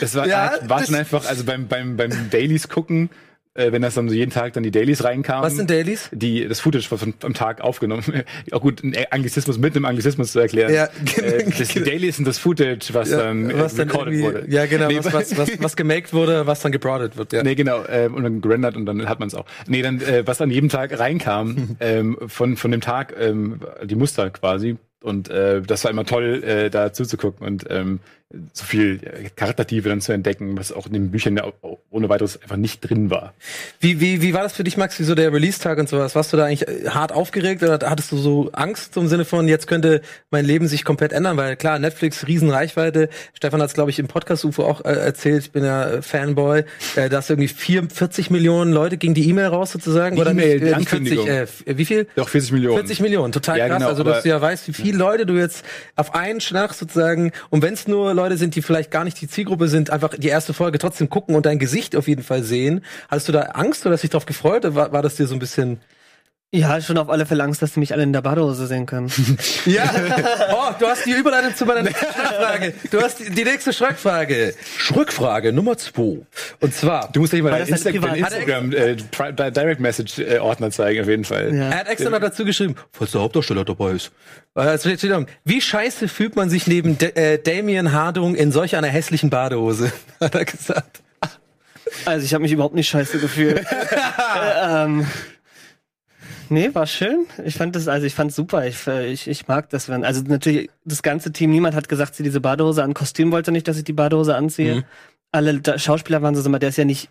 das war,
Ja,
war schon einfach, also beim, beim, beim Dailies gucken, äh, wenn das dann so jeden Tag dann die Dailies reinkamen.
Was sind Dailies?
Die, das Footage von, am Tag aufgenommen. Auch gut, ein Anglizismus mit einem Anglizismus zu erklären.
Ja,
äh, das, die Dailies sind das Footage, was dann, äh,
was dann
recorded wurde.
ja genau,
Nee,
was, was, was, was gemaked wurde, was dann gebroadet wird. Ja.
Nee, genau, ähm, und dann gerendert und dann hat man es auch. Nee, dann, äh, was an jedem Tag reinkam, ähm, von, von dem Tag, ähm, die Muster quasi. Und äh, das war immer toll, äh, da zuzugucken und ähm, so viel äh, Charaktertiefe dann zu entdecken, was auch in den Büchern ohne weiteres einfach nicht drin war.
Wie, wie, wie war das für dich, Max, wie so der Release-Tag und sowas? Warst du da eigentlich äh, hart aufgeregt oder hattest du so Angst im Sinne von, jetzt könnte mein Leben sich komplett ändern? Weil klar, Netflix, Riesenreichweite. Stefan hat es, glaube ich, im Podcast-UFO auch äh, erzählt, ich bin ja äh, Fanboy, äh, dass irgendwie 44 Millionen Leute gegen die E-Mail raus sozusagen.
Die
oder
E-Mail, die
nicht 40,
Ankündigung.
äh, wie viel?
Doch 40 Millionen.
40 Millionen, total
Ja,
krass.
genau,
also, dass du ja weißt, wie viele Leute du jetzt auf einen Schlag sozusagen, und wenn es nur Leute sind, die vielleicht gar nicht die Zielgruppe sind, einfach die erste Folge trotzdem gucken und dein Gesicht auf jeden Fall sehen. Hattest du da Angst oder hast dich darauf gefreut? Oder war, war das dir so ein bisschen.
Ja, schon auf alle Fälle Angst, dass sie mich alle in der Badehose sehen können.
Ja, oh, du hast die Überleitung zu meiner nächsten Schreckfrage. Du hast die, die nächste Schreckfrage. Schreckfrage Nummer zwei. Und zwar,
Du musst dich mal deinen Insta Instagram äh, Direct Message äh, Ordner zeigen auf jeden Fall.
Ja.
Er hat extra noch dazu geschrieben, falls der Hauptdarsteller dabei ist. Äh, wie scheiße fühlt man sich neben D äh, Damien Hardung in solch einer hässlichen Badehose? Hat er gesagt.
Also ich habe mich überhaupt nicht scheiße gefühlt. äh, ähm, nee, war schön. Ich fand das, also ich fand super. Ich, äh, ich, ich mag das, wenn, also natürlich das ganze Team, niemand hat gesagt, sie diese Badehose an. Kostüm wollte nicht, dass ich die Badehose anziehe.
Mhm.
Alle da, Schauspieler waren so, der ist ja nicht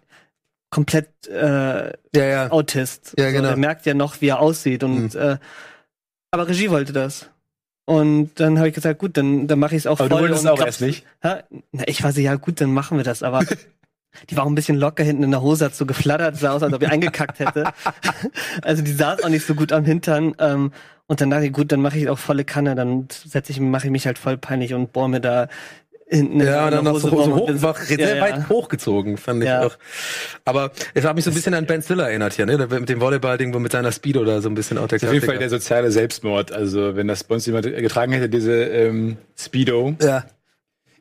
komplett äh,
Ja, ja.
Autist.
Ja,
so,
genau.
Der merkt ja noch, wie er aussieht. Und äh, aber Regie wollte das. Und dann habe ich gesagt, gut, dann, dann mache ich es auch
Aber du
voll.
wolltest
und
auch erst nicht.
Hä? Na, ich war so, ja gut, dann machen wir das. Aber die war auch ein bisschen locker hinten in der Hose, hat so geflattert, sah aus, als ob ich eingekackt hätte. also die saß auch nicht so gut am Hintern. Ähm, und dann dachte ich, gut, dann mache ich auch volle Kanne, dann setze ich, mache ich mich halt voll peinlich und bohr mir da hinten in
Ja, und dann
der
noch so,
Hose
so hoch, war sehr
ja, ja.
weit hochgezogen, fand ich
Ja.
auch. Aber es hat mich so ein bisschen an Ben Stiller erinnert hier, ne? Mit dem Volleyball-Ding, wo mit seiner Speedo da so ein bisschen auch der
auf jeden Fall der soziale Selbstmord. Also wenn das bei uns jemand getragen hätte, diese ähm, Speedo,
Ja.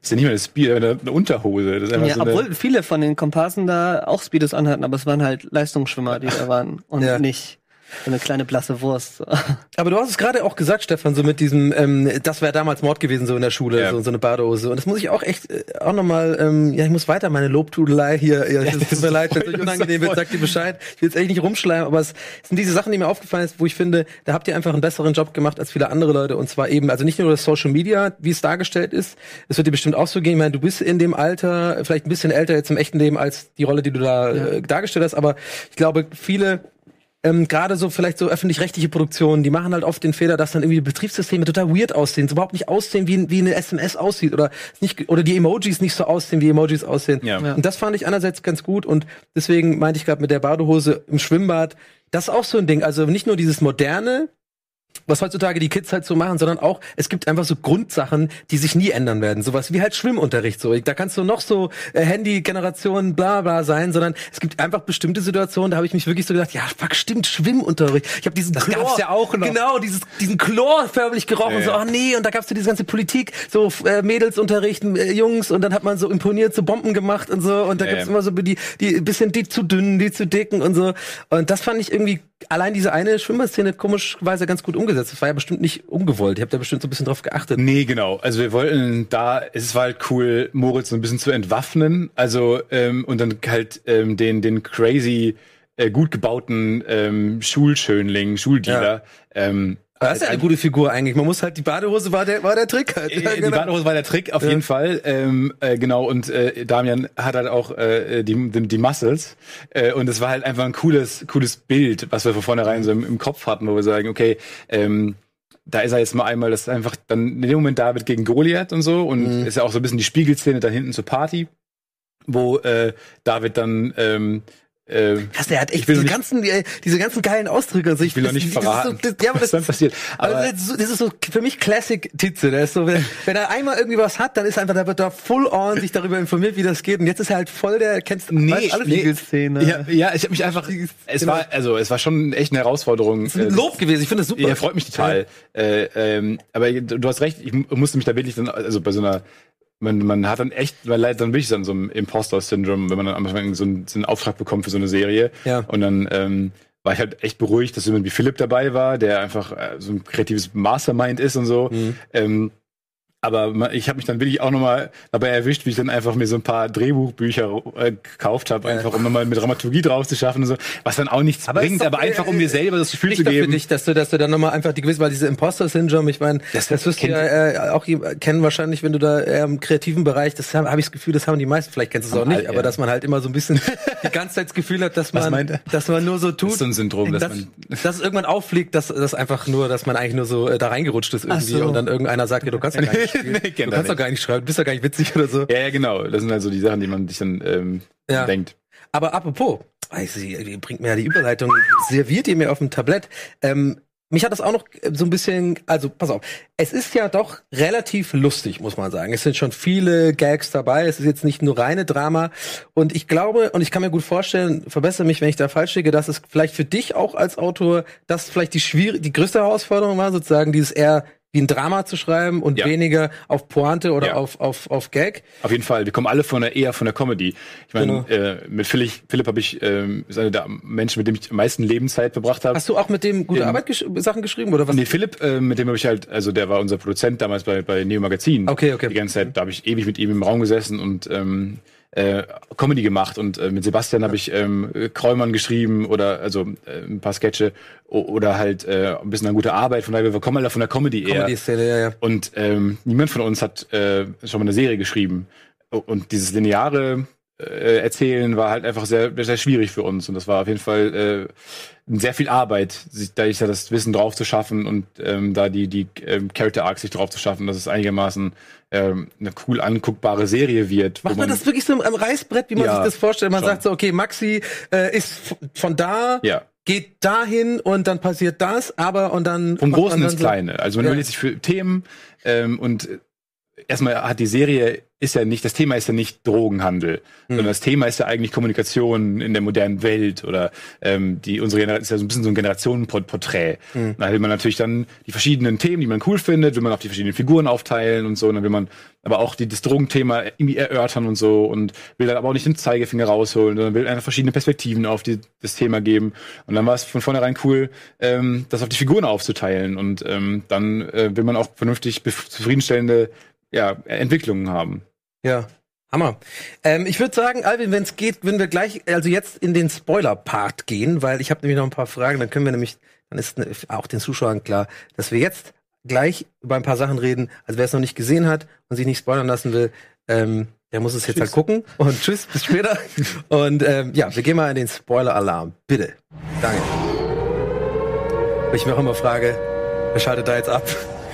Ist ja nicht mehr eine Speedo, eine, eine Unterhose. Das ist einfach
Ja,
so eine,
obwohl viele von den Komparsen da auch Speedos anhatten, aber es waren halt Leistungsschwimmer, die da waren und
Ja.
nicht eine kleine blasse Wurst.
Aber du hast es gerade auch gesagt, Stefan, so mit diesem, ähm, das wäre damals Mord gewesen, so in der Schule,
Ja.
so, so eine Badehose. Und das muss ich auch echt äh, auch nochmal, ähm, ja, ich muss weiter meine Lobtudelei hier. Ja, es tut mir leid, wenn es euch unangenehm wird, sagt ihr Bescheid. Ich will jetzt echt nicht rumschleimen, aber es sind diese Sachen, die mir aufgefallen ist, wo ich finde, da habt ihr einfach einen besseren Job gemacht als viele andere Leute. Und zwar eben, also nicht nur das Social Media, wie es dargestellt ist, es wird dir bestimmt auch so gehen. Ich meine, du bist in dem Alter, vielleicht ein bisschen älter jetzt im echten Leben als die Rolle, die du da äh, dargestellt hast, aber ich glaube, viele ähm, gerade so vielleicht so öffentlich-rechtliche Produktionen, die machen halt oft den Fehler, dass dann irgendwie die Betriebssysteme total weird aussehen, so überhaupt nicht aussehen, wie, wie eine SMS aussieht oder nicht oder die Emojis nicht so aussehen, wie Emojis aussehen.
Ja.
Ja.
Und das fand ich einerseits ganz gut und deswegen meinte ich gerade mit der Badehose im Schwimmbad, das ist auch so ein Ding. Also nicht nur dieses moderne, was heutzutage die Kids halt so machen, sondern auch, es gibt einfach so Grundsachen, die sich nie ändern werden. Sowas wie halt Schwimmunterricht. So, da kannst du noch so äh, Handy-Generation bla bla sein, sondern es gibt einfach bestimmte Situationen, da habe ich mich wirklich so gedacht, ja, fuck, stimmt, Schwimmunterricht. Ich habe diesen
Das
Chlor,
gab's ja auch noch.
Genau, dieses, diesen Chlor förmlich gerochen
Ja,
so,
ja.
ach nee, und da gab's so diese ganze Politik, so äh, Mädelsunterricht, äh, Jungs, und dann hat man so imponiert, so Bomben gemacht und so, und da
Ja,
gibt's
ja.
immer so die, die bisschen die zu dünnen, die zu dicken und so. Und das fand ich irgendwie allein diese eine Schwimmerszene komischerweise ganz gut umgesetzt. Das war ja bestimmt nicht ungewollt. Ihr habt da bestimmt so ein bisschen drauf geachtet.
Nee, genau. Also wir wollten da, es war halt cool, Moritz so ein bisschen zu entwaffnen. Also ähm, und dann halt ähm, den den crazy äh, gut gebauten ähm, Schulschönling, Schuldealer. Ähm,
Das ist ja eine gute Figur eigentlich. Man muss halt, die Badehose war der, war der Trick halt.
Äh,
Ja,
Die
genau.
Badehose war der Trick, auf jeden Fall. Ähm, äh, genau, und äh, Damian hat halt auch äh, die, die, die Muscles. Äh, und es war halt einfach ein cooles, cooles Bild, was wir von vornherein so im, im Kopf hatten, wo wir sagen, okay, ähm, da ist er jetzt mal einmal, das ist einfach dann in dem Moment David gegen Goliath und so. Und ist ja auch so ein bisschen die Spiegelszene da hinten zur Party, wo äh, David dann ähm, äh,
Krass, der hat echt diese
noch
ganzen, äh, diese ganzen geilen Ausdrücke. Also ich
will noch nicht verraten,
Das ist so, das, ja,
was
das,
dann passiert.
Aber
Aber-
das, ist so, das so für mich Classic Titze. Der ist so, wenn, wenn er einmal irgendwie was hat, dann ist einfach, da wird da full on sich darüber informiert, wie das geht. Und jetzt ist er halt voll der, kennst du
Nee,
weißt alle
nee.
Fliegelszene.
ja, ja, ich habe mich einfach. Es war also, es war schon echt eine Herausforderung.
Das ist ein
äh,
Lob gewesen. Ich finde das super.
Ja, freut mich total. Äh, ähm, aber du hast recht, ich mu- musste mich da wirklich dann, also bei so einer, man, man hat dann echt, weil leider dann wirklich dann so ein Imposter-Syndrom, wenn man dann am Anfang so einen, so einen Auftrag bekommt für so eine Serie.
Ja.
Und dann ähm, war ich halt echt beruhigt, dass jemand wie Philipp dabei war, der einfach äh, so ein kreatives Mastermind ist und so.
Mhm.
Ähm, aber ich habe mich dann wirklich auch nochmal dabei erwischt, wie ich dann einfach mir so ein paar Drehbuchbücher äh, gekauft habe,
Ja.
einfach um nochmal mit Dramaturgie drauf zu schaffen und so, was dann auch nichts
Aber
bringt,
doch,
aber einfach um
äh,
mir selber das Gefühl zu
Wichtig für
geben.
dich, dass du, dass du dann nochmal einfach die gewisse, weil diese Imposter-Syndrom, ich meine, das,
Das
wirst du ja äh, auch kennen wahrscheinlich, wenn du da eher im kreativen Bereich, das habe hab ich das Gefühl, das haben die meisten, vielleicht kennst du es auch nicht,
alle,
aber
ja.
dass man halt immer so ein bisschen die ganze Zeit das Gefühl hat, dass man, dass man nur so tut.
Das ist so ein Syndrom, dass
dass,
man-
dass es irgendwann auffliegt, dass das einfach nur, dass man eigentlich nur so äh, da reingerutscht ist irgendwie
so.
und dann irgendeiner sagt, ja, du kannst doch gar nicht spielen.
Nee,
du kannst doch gar nicht schreiben, du bist doch gar nicht witzig oder so.
Ja, ja, genau. Das sind also die Sachen, die man sich dann ähm,
Ja.
denkt.
Aber apropos, weiß ich, ihr bringt mir ja die Überleitung, serviert ihr mir auf dem Tablett. Ähm, mich hat das auch noch äh, so ein bisschen, also pass auf, es ist ja doch relativ lustig, muss man sagen. Es sind schon viele Gags dabei, es ist jetzt nicht nur reine Drama. Und ich glaube, und ich kann mir gut vorstellen, verbessere mich, wenn ich da falsch liege, dass es vielleicht für dich auch als Autor, das vielleicht die schwierig, die größte Herausforderung war, sozusagen dieses eher wie ein Drama zu schreiben und
Ja.
weniger auf Pointe oder
Ja.
auf, auf, auf Gag.
Auf jeden Fall. Wir kommen alle von der eher von der Comedy. Ich meine,
Genau.
äh, mit Philipp, Philipp habe ich ähm, ist einer der Menschen, mit dem ich am meisten Lebenszeit verbracht habe.
Hast du auch mit dem gute Arbeit gesch Sachen geschrieben oder was?
Nee, Philipp, äh, mit dem habe ich halt, also der war unser Produzent damals bei, bei Neo Magazin.
Okay, okay.
Die ganze Zeit, da habe ich ewig mit ihm im Raum gesessen und ähm, äh, Comedy gemacht und äh, mit Sebastian habe ich ähm, Kräumann geschrieben oder also äh, ein paar Sketche oder halt äh, ein bisschen an gute Arbeit. Von daher, wir kommen alle von der Comedy eher.
Comedy-Szene, ja, ja.
Und ähm, niemand von uns hat äh, schon mal eine Serie geschrieben. Und dieses lineare äh, Erzählen war halt einfach sehr, sehr schwierig für uns. Und das war auf jeden Fall äh, sehr viel Arbeit, sich da ich da das Wissen drauf zu schaffen und ähm, da die, die ähm, Character Arcs sich drauf zu schaffen, dass es einigermaßen ähm, eine cool anguckbare Serie wird.
Macht man das wirklich so am Reißbrett, wie man
Ja,
sich das vorstellt? Man
schon.
sagt so, okay, Maxi äh, ist von da,
Ja.
geht dahin und dann passiert das, aber und dann
Vom
man
Großen ins
so-
Kleine. Also man
Ja.
überlegt sich für Themen ähm, und erstmal hat die Serie ist ja nicht, das Thema ist ja nicht Drogenhandel,
Hm.
sondern das Thema ist ja eigentlich Kommunikation in der modernen Welt oder ähm, die unsere Generation ist ja so ein bisschen so ein Generationenporträt.
Hm.
Da will man natürlich dann die verschiedenen Themen, die man cool findet, will man auf die verschiedenen Figuren aufteilen und so, und dann will man aber auch die, das Drogenthema irgendwie erörtern und so und will dann aber auch nicht den Zeigefinger rausholen, sondern will einfach verschiedene Perspektiven auf die, das Thema geben. Und dann war es von vornherein cool, ähm, das auf die Figuren aufzuteilen und ähm, dann äh, will man auch vernünftig zufriedenstellende ja, Entwicklungen haben.
Ja. Hammer. Ähm, ich würde sagen, Alvin, wenn es geht, würden wir gleich, also jetzt in den Spoiler-Part gehen, weil ich habe nämlich noch ein paar Fragen, dann können wir nämlich, dann ist ne- auch den Zuschauern klar, dass wir jetzt gleich über ein paar Sachen reden. Also wer es noch nicht gesehen hat und sich nicht spoilern lassen will, ähm, der muss es jetzt halt gucken. Und tschüss, bis später. und ähm, ja, wir gehen mal in den Spoiler-Alarm. Bitte. Danke. Ich mir auch immer frage, wer schaltet da jetzt ab?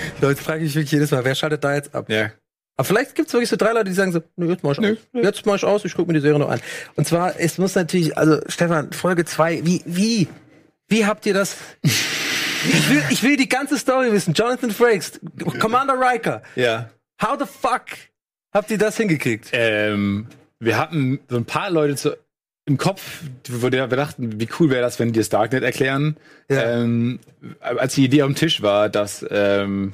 Leute, frage ich mich wirklich jedes Mal, wer schaltet da jetzt ab?
Ja.
Aber vielleicht gibt's wirklich so drei Leute, die sagen so, nö, jetzt mach ich aus. Jetzt mach ich aus, ich gucke mir die Serie noch an. Und zwar, es muss natürlich, also Stefan, Folge zwei, wie, wie, wie habt ihr das? Ich will, ich will die ganze Story wissen. Jonathan Frakes, Commander Riker.
Ja.
How the fuck habt ihr das hingekriegt?
Ähm, wir hatten so ein paar Leute zu, im Kopf, wo wir dachten, wie cool wäre das, wenn die das Darknet erklären.
Ja.
Ähm, als die Idee am Tisch war, dass ähm,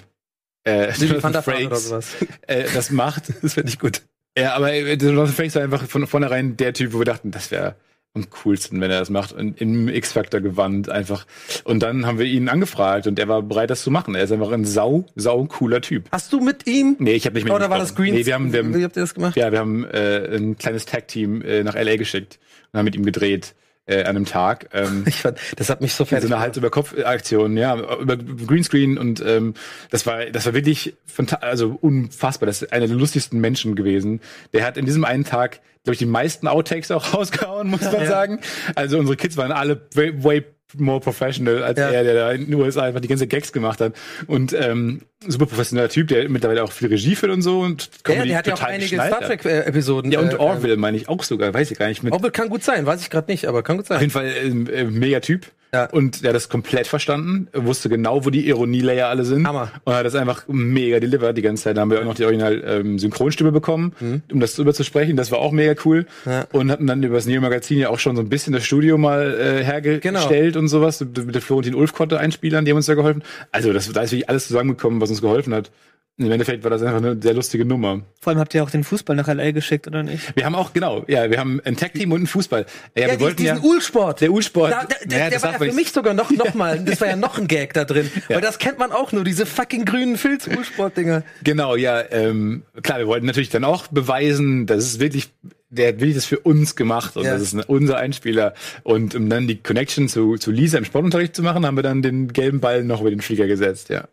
äh, Jonathan Frakes
sowas.
äh, das macht.
Das finde ich gut.
Ja, aber äh, Jonathan Frakes war einfach von vornherein der Typ, wo wir dachten, das wäre am coolsten, wenn er das macht. Und im X-Factor gewandt einfach. Und dann haben wir ihn angefragt und er war bereit, das zu machen. Er ist einfach ein sau, sau cooler Typ.
Hast du mit ihm?
Nee, ich habe nicht mit ihm
Oder war das. Green?
Nee, wir haben, wir haben,
wie habt ihr das gemacht?
ja, wir haben äh, ein kleines Tag-Team äh, nach LA geschickt und haben mit ihm gedreht äh, an einem Tag. Ähm,
Ich fand, das hat mich so
in
fertig
so eine Hals über Kopf Aktion, ja, über Greenscreen und ähm, das war das war wirklich also unfassbar. Das ist einer der lustigsten Menschen gewesen. Der hat in diesem einen Tag glaube ich die meisten Outtakes auch rausgehauen, muss man sagen. Also unsere Kids waren alle way, way more professional als
Ja.
er, der da in den USA einfach die ganze Gags gemacht hat. Und ähm, super professioneller Typ, der mittlerweile auch viel Regie führt und so und
Ja, der hat ja auch einige Star. Trek-Episoden.
Ja, und
äh,
Orville meine ich auch sogar, weiß ich gar nicht. Mit
Orville kann gut sein, weiß ich gerade nicht, aber kann gut
auf
sein.
jeden Fall ähm, äh, mega Typ.
Ja.
Und der hat das komplett verstanden, Er wusste genau, wo die Ironielayer alle sind.
Hammer.
Und hat das einfach mega delivered die ganze Zeit. Da haben wir auch noch die original ähm, Synchronstimme bekommen, um das drüber zu sprechen. Das war auch mega cool.
Mhm. Ja.
Und hatten dann über das Neo-Magazin ja auch schon so ein bisschen das Studio mal äh, hergestellt
Genau.
und sowas. Mit der Florentin Ulfkotte Einspielern, die haben uns da geholfen. Also das, da ist wirklich alles zusammengekommen, was uns geholfen hat. Im Endeffekt war das einfach eine sehr lustige Nummer.
Vor allem habt ihr auch den Fußball nach LA geschickt, oder nicht?
Wir haben auch, genau, ja, wir haben ein Tag-Team und ein Fußball. Ja,
Ja,
wir
die,
wollten
diesen
ja,
Ulsport.
der Ulsport.
Da, da,
Naja,
der
das
war ja für mich sogar noch, noch mal, das war ja noch ein Gag da drin. Weil das kennt man auch nur, diese fucking grünen Filz-Ulsport-Dinger.
Genau, ja, ähm, klar, wir wollten natürlich dann auch beweisen, das ist wirklich, der hat wirklich das für uns gemacht und
Ja.
das ist unser Einspieler. Und um dann die Connection zu, zu Lisa im Sportunterricht zu machen, haben wir dann den gelben Ball noch über den Flieger gesetzt, ja.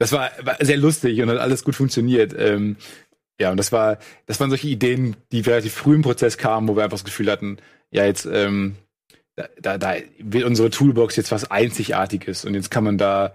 Das war, war sehr lustig und hat alles gut funktioniert. Ähm, ja, und das war, das waren solche Ideen, die relativ früh im Prozess kamen, wo wir einfach das Gefühl hatten, ja, jetzt, ähm, da, da, da wird unsere Toolbox jetzt was Einzigartiges und jetzt kann man da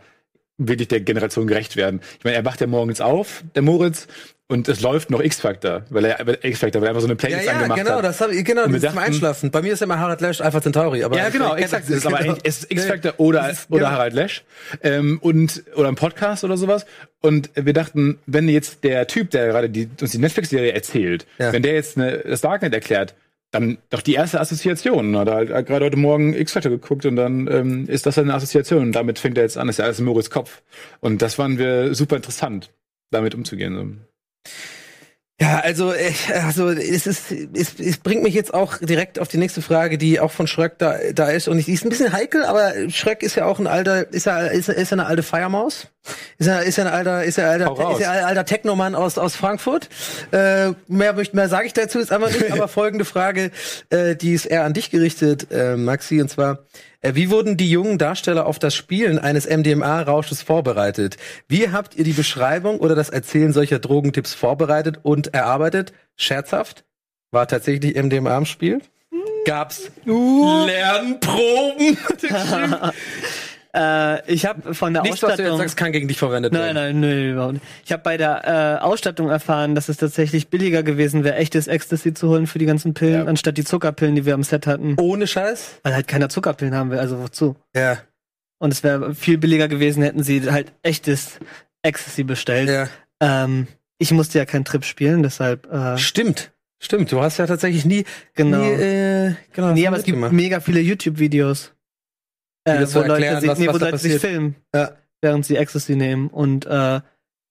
wirklich der Generation gerecht werden. Ich meine, er wacht ja morgens auf, der Moritz, und es läuft noch X-Factor, weil er X-Factor, weil er einfach so eine
Ja,
Playlist
ja,
angemacht
genau,
hat.
das hab ich, genau, das zum Einschlafen. Bei mir ist immer Harald Lesch einfach Centauri, aber
ja, genau, exakt. ist aber
genau.
eigentlich es ist X-Factor oder,
Das ist-
oder
genau.
Harald Lesch. Ähm, und, oder ein Podcast oder sowas. Und wir dachten, wenn jetzt der Typ, der gerade die, uns die Netflix-Serie erzählt,
Ja.
wenn der jetzt eine, das Darknet erklärt, dann doch die erste Assoziation. Hat er gerade heute Morgen X-Factor geguckt und dann ähm, ist das eine Assoziation. Und damit fängt er jetzt an, das ist ja alles in Moritz Kopf. Und das fanden wir super interessant, damit umzugehen.
Ja, also, ich, also es, ist, es, es bringt mich jetzt auch direkt auf die nächste Frage, die auch von Schröck da, da ist. Und die ist ein bisschen heikel, aber Schröck ist ja auch ein alter, ist ja, ist, ist eine alte Feiermaus. Ist ja, ist ja ein alter, ist ja alter, ist ja ein alter Technomann aus, aus Frankfurt. Äh, mehr möchte, mehr sage ich dazu jetzt einfach nicht, aber folgende Frage, äh, die ist eher an dich gerichtet, äh, Maxi, und zwar, äh, wie wurden die jungen Darsteller auf das Spielen eines MDMA-Rausches vorbereitet? Wie habt ihr die Beschreibung oder das Erzählen solcher Drogentipps vorbereitet und erarbeitet? Scherzhaft? War tatsächlich MDMA im Spiel? Gab's Lernproben?
Äh, ich habe von der
Nichts, was du jetzt
Ausstattung.
sagst, kann gegen dich verwendet
Nein,
werden.
nein, nein, überhaupt nicht. Ich habe bei der äh, Ausstattung erfahren, dass es tatsächlich billiger gewesen wäre, echtes Ecstasy zu holen für die ganzen Pillen,
Ja.
anstatt die Zuckerpillen, die wir am Set hatten.
Ohne Scheiß?
Weil halt keiner Zuckerpillen haben will, also wozu?
Ja,
Und es wäre viel billiger gewesen, hätten sie halt echtes Ecstasy bestellt.
ja.
Ähm, ich musste ja keinen Trip spielen, deshalb äh,
Stimmt. Stimmt, du hast ja tatsächlich nie,
genau.
nie äh, genau,
nee, aber es gibt mega viele YouTube-Videos, äh,
das
wo
so erklären,
Leute, sich,
was-
nee, wo Leute sich filmen,
Ja.
während sie Ecstasy nehmen. Und äh,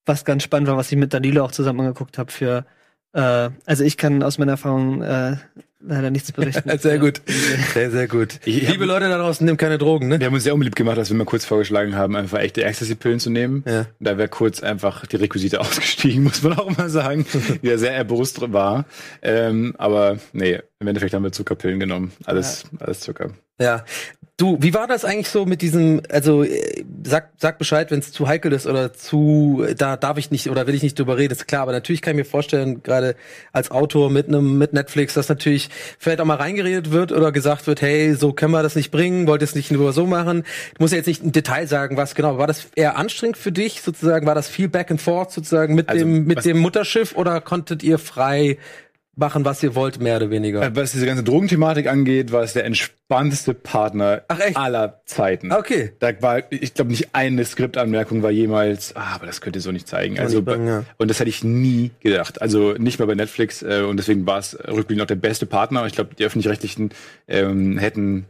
was ganz spannend war, was ich mit Danilo auch zusammen angeguckt habe für äh, also ich kann aus meiner Erfahrung äh, leider nichts berichten.
Sehr gut. Sehr, sehr gut.
Ich- ich
Liebe Leute da draußen, nehmt keine Drogen, ne?
Wir haben uns sehr unbeliebt gemacht, als wir mal kurz vorgeschlagen haben, einfach echte Ecstasy-Pillen zu nehmen.
Ja.
Da wäre kurz einfach die Requisite ausgestiegen, muss man auch mal sagen, die ja sehr erbost war. Ähm, aber nee, im Endeffekt haben wir Zuckerpillen genommen. Alles, alles Zucker.
Ja. Du, wie war das eigentlich so mit diesem, also äh, sag, sag Bescheid, wenn es zu heikel ist oder zu, da darf ich nicht oder will ich nicht drüber reden, ist klar, aber natürlich kann ich mir vorstellen, gerade als Autor mit einem mit Netflix, dass natürlich vielleicht auch mal reingeredet wird oder gesagt wird, hey, so können wir das nicht bringen, wollt ihr es nicht nur so machen. Du musst ja jetzt nicht im Detail sagen, was genau, war das eher anstrengend für dich sozusagen, war das viel back and forth sozusagen mit
Also,
dem mit dem Mutterschiff oder konntet ihr frei machen, was ihr wollt, mehr oder weniger?
Äh, Was diese ganze Drogenthematik angeht, war es der entspannteste Partner aller Zeiten.
Okay.
Da war, ich glaube, nicht eine Skriptanmerkung war jemals, ah, aber das könnt ihr so nicht zeigen. Also,
nicht bringen, ja.
und das hätte ich nie gedacht. Also nicht mal bei Netflix. Äh, und deswegen war es rückblickend auch der beste Partner. Ich glaube, die öffentlich-rechtlichen ähm, hätten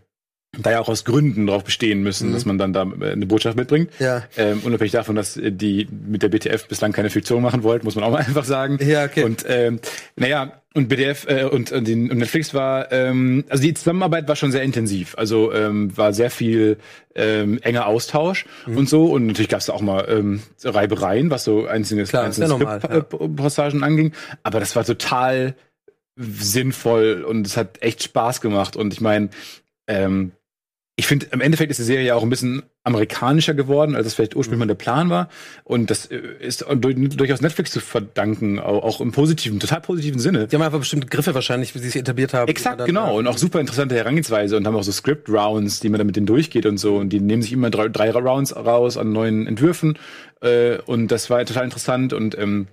da ja auch aus Gründen darauf bestehen müssen,
Mhm.
dass man dann da äh, eine Botschaft mitbringt.
Ja.
Ähm, unabhängig davon, dass äh, die mit der BTF bislang keine Fiktion machen wollten, muss man auch mal einfach sagen.
Ja, okay.
Und ähm, naja, und BDF äh, und, und, und Netflix war, ähm, also die Zusammenarbeit war schon sehr intensiv. Also ähm, war sehr viel ähm, enger Austausch
Mhm.
und so. Und natürlich gab es auch mal ähm, Reibereien, was so einzelne,
Klar, normal, ja.
Passagen anging. Aber das war total sinnvoll und es hat echt Spaß gemacht. Und ich meine, ähm, ich finde, im Endeffekt ist die Serie ja auch ein bisschen amerikanischer geworden, als es vielleicht ursprünglich mal der Plan war. Und das äh, ist durch- durchaus Netflix zu verdanken, auch, im positiven, total positiven Sinne.
Die haben einfach bestimmte Griffe wahrscheinlich, wie sie sich etabliert haben.
Exakt, genau. Und auch super interessante Herangehensweise und haben auch so Script-Rounds, die man dann mit denen durchgeht und so. Und die nehmen sich immer drei, drei Rounds raus an neuen Entwürfen. Äh, und das war total interessant und ähm,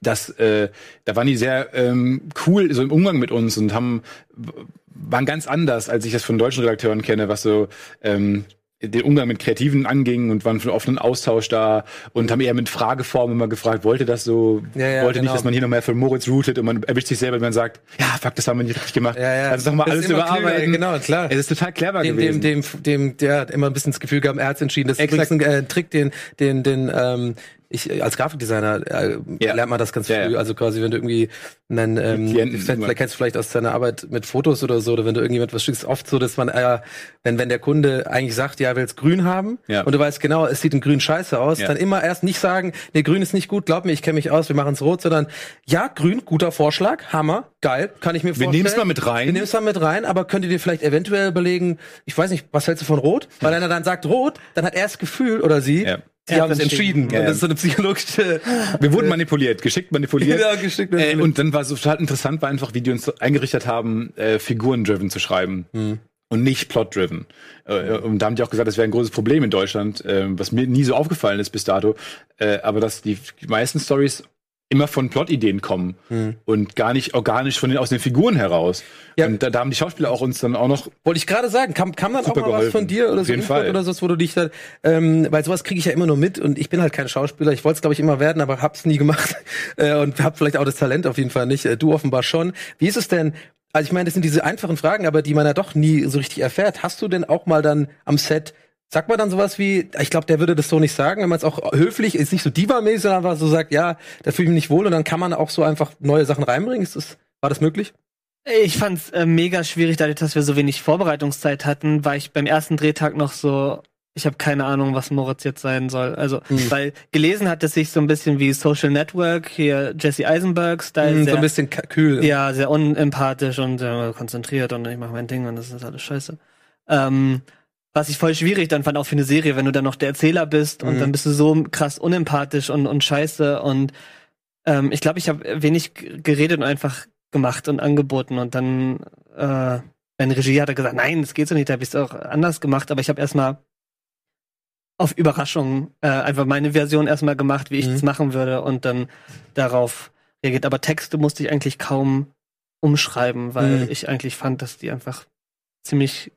das, äh, da waren die sehr ähm, cool so im Umgang mit uns und haben waren ganz anders, als ich das von deutschen Redakteuren kenne, was so ähm, den Umgang mit Kreativen anging und waren für einen offenen Austausch da und haben eher mit Frageformen immer gefragt, wollte das so,
Ja, ja,
wollte
genau.
nicht, dass man hier noch mehr für Moritz routet und man erwischt sich selber, wenn man sagt, ja, fuck, das haben wir nicht richtig gemacht.
Ja, ja.
Also sag mal
Das
alles überarbeiten.
klüger, genau, klar.
Es ist total clever
dem,
gewesen.
dem, dem, dem, der hat immer ein bisschen das Gefühl gehabt, er hat entschieden. Das ist übrigens ein äh, Trick, den, den, den, ähm, ich als Grafikdesigner äh,
Ja.
lernt man das ganz
Ja,
früh.
ja.
Also quasi, wenn du irgendwie einen, ähm, vielleicht, kennst du vielleicht aus deiner Arbeit mit Fotos oder so, oder wenn du irgendjemand was schickst, oft so, dass man, äh, wenn, wenn der Kunde eigentlich sagt, ja, will es grün haben, und du weißt genau, es sieht in grün scheiße aus, dann immer erst nicht sagen, nee, grün ist nicht gut, glaub mir, ich kenne mich aus, wir machen es rot, sondern ja, grün, guter Vorschlag, Hammer, geil, kann ich mir
Wir
vorstellen.
nehmen's mal mit rein.
Wir nehmen's mal mit rein, aber könnt ihr dir vielleicht eventuell überlegen, ich weiß nicht, was hältst du von Rot? Weil wenn er dann sagt Rot, dann hat er das Gefühl oder sie,
Ja.
Sie haben es entschieden.
entschieden.
Ja,
das ist so eine psychologische.
Wir wurden manipuliert, geschickt manipuliert.
Ja, geschickt
äh,
manipuliert.
und dann war so total interessant, war einfach, wie die uns eingerichtet haben, äh, Figuren-driven zu schreiben.
Hm.
Und nicht plot-driven. Äh, und da haben die auch gesagt, das wäre ein großes Problem in Deutschland, äh, was mir nie so aufgefallen ist bis dato. Äh, aber dass die meisten Stories immer von Plot-Ideen kommen und gar nicht organisch von den, aus den Figuren heraus.
Hm. Ja.
Und da, da haben die Schauspieler auch uns dann auch noch
Wollte ich gerade sagen, kam, kam dann auch mal was
geholfen.
von dir oder so oder so, wo du dich da, ähm, weil sowas kriege ich ja immer nur mit und ich bin halt kein Schauspieler. Ich wollte es glaube ich immer werden, aber hab's nie gemacht äh, und hab vielleicht auch das Talent auf jeden Fall nicht. Äh, Du offenbar schon. Wie ist es denn? Also ich meine, das sind diese einfachen Fragen, aber die man ja doch nie so richtig erfährt. Hast du denn auch mal dann am Set Sagt man dann sowas wie, ich glaube, der würde das so nicht sagen, wenn man es auch höflich, ist nicht so diva-mäßig, sondern einfach so sagt, ja, da fühle ich mich nicht wohl und dann kann man auch so einfach neue Sachen reinbringen. Ist das, war das möglich?
Ich fand's äh, mega schwierig, dadurch, dass wir so wenig Vorbereitungszeit hatten, war ich beim ersten Drehtag noch so, ich habe keine Ahnung, was Moritz jetzt sein soll. Also,
Hm.
weil gelesen hat es sich so ein bisschen wie Social Network, hier Jesse Eisenberg Style,
Hm, so ein bisschen kühl.
ja, sehr unempathisch und sehr konzentriert und ich mache mein Ding und das ist alles scheiße. Ähm, was ich voll schwierig dann fand, auch für eine Serie, wenn du dann noch der Erzähler bist und
Mhm.
dann bist du so krass unempathisch und, und scheiße und ähm, ich glaube, ich habe wenig geredet und einfach gemacht und angeboten und dann äh, meine Regie hat er gesagt, nein, das geht so nicht, da habe ich es auch anders gemacht, aber ich habe erstmal auf Überraschung äh, einfach meine Version erstmal gemacht, wie ich
Mhm.
es machen würde und dann darauf reagiert. Aber Texte musste ich eigentlich kaum umschreiben, weil
Mhm.
ich eigentlich fand, dass die einfach ziemlich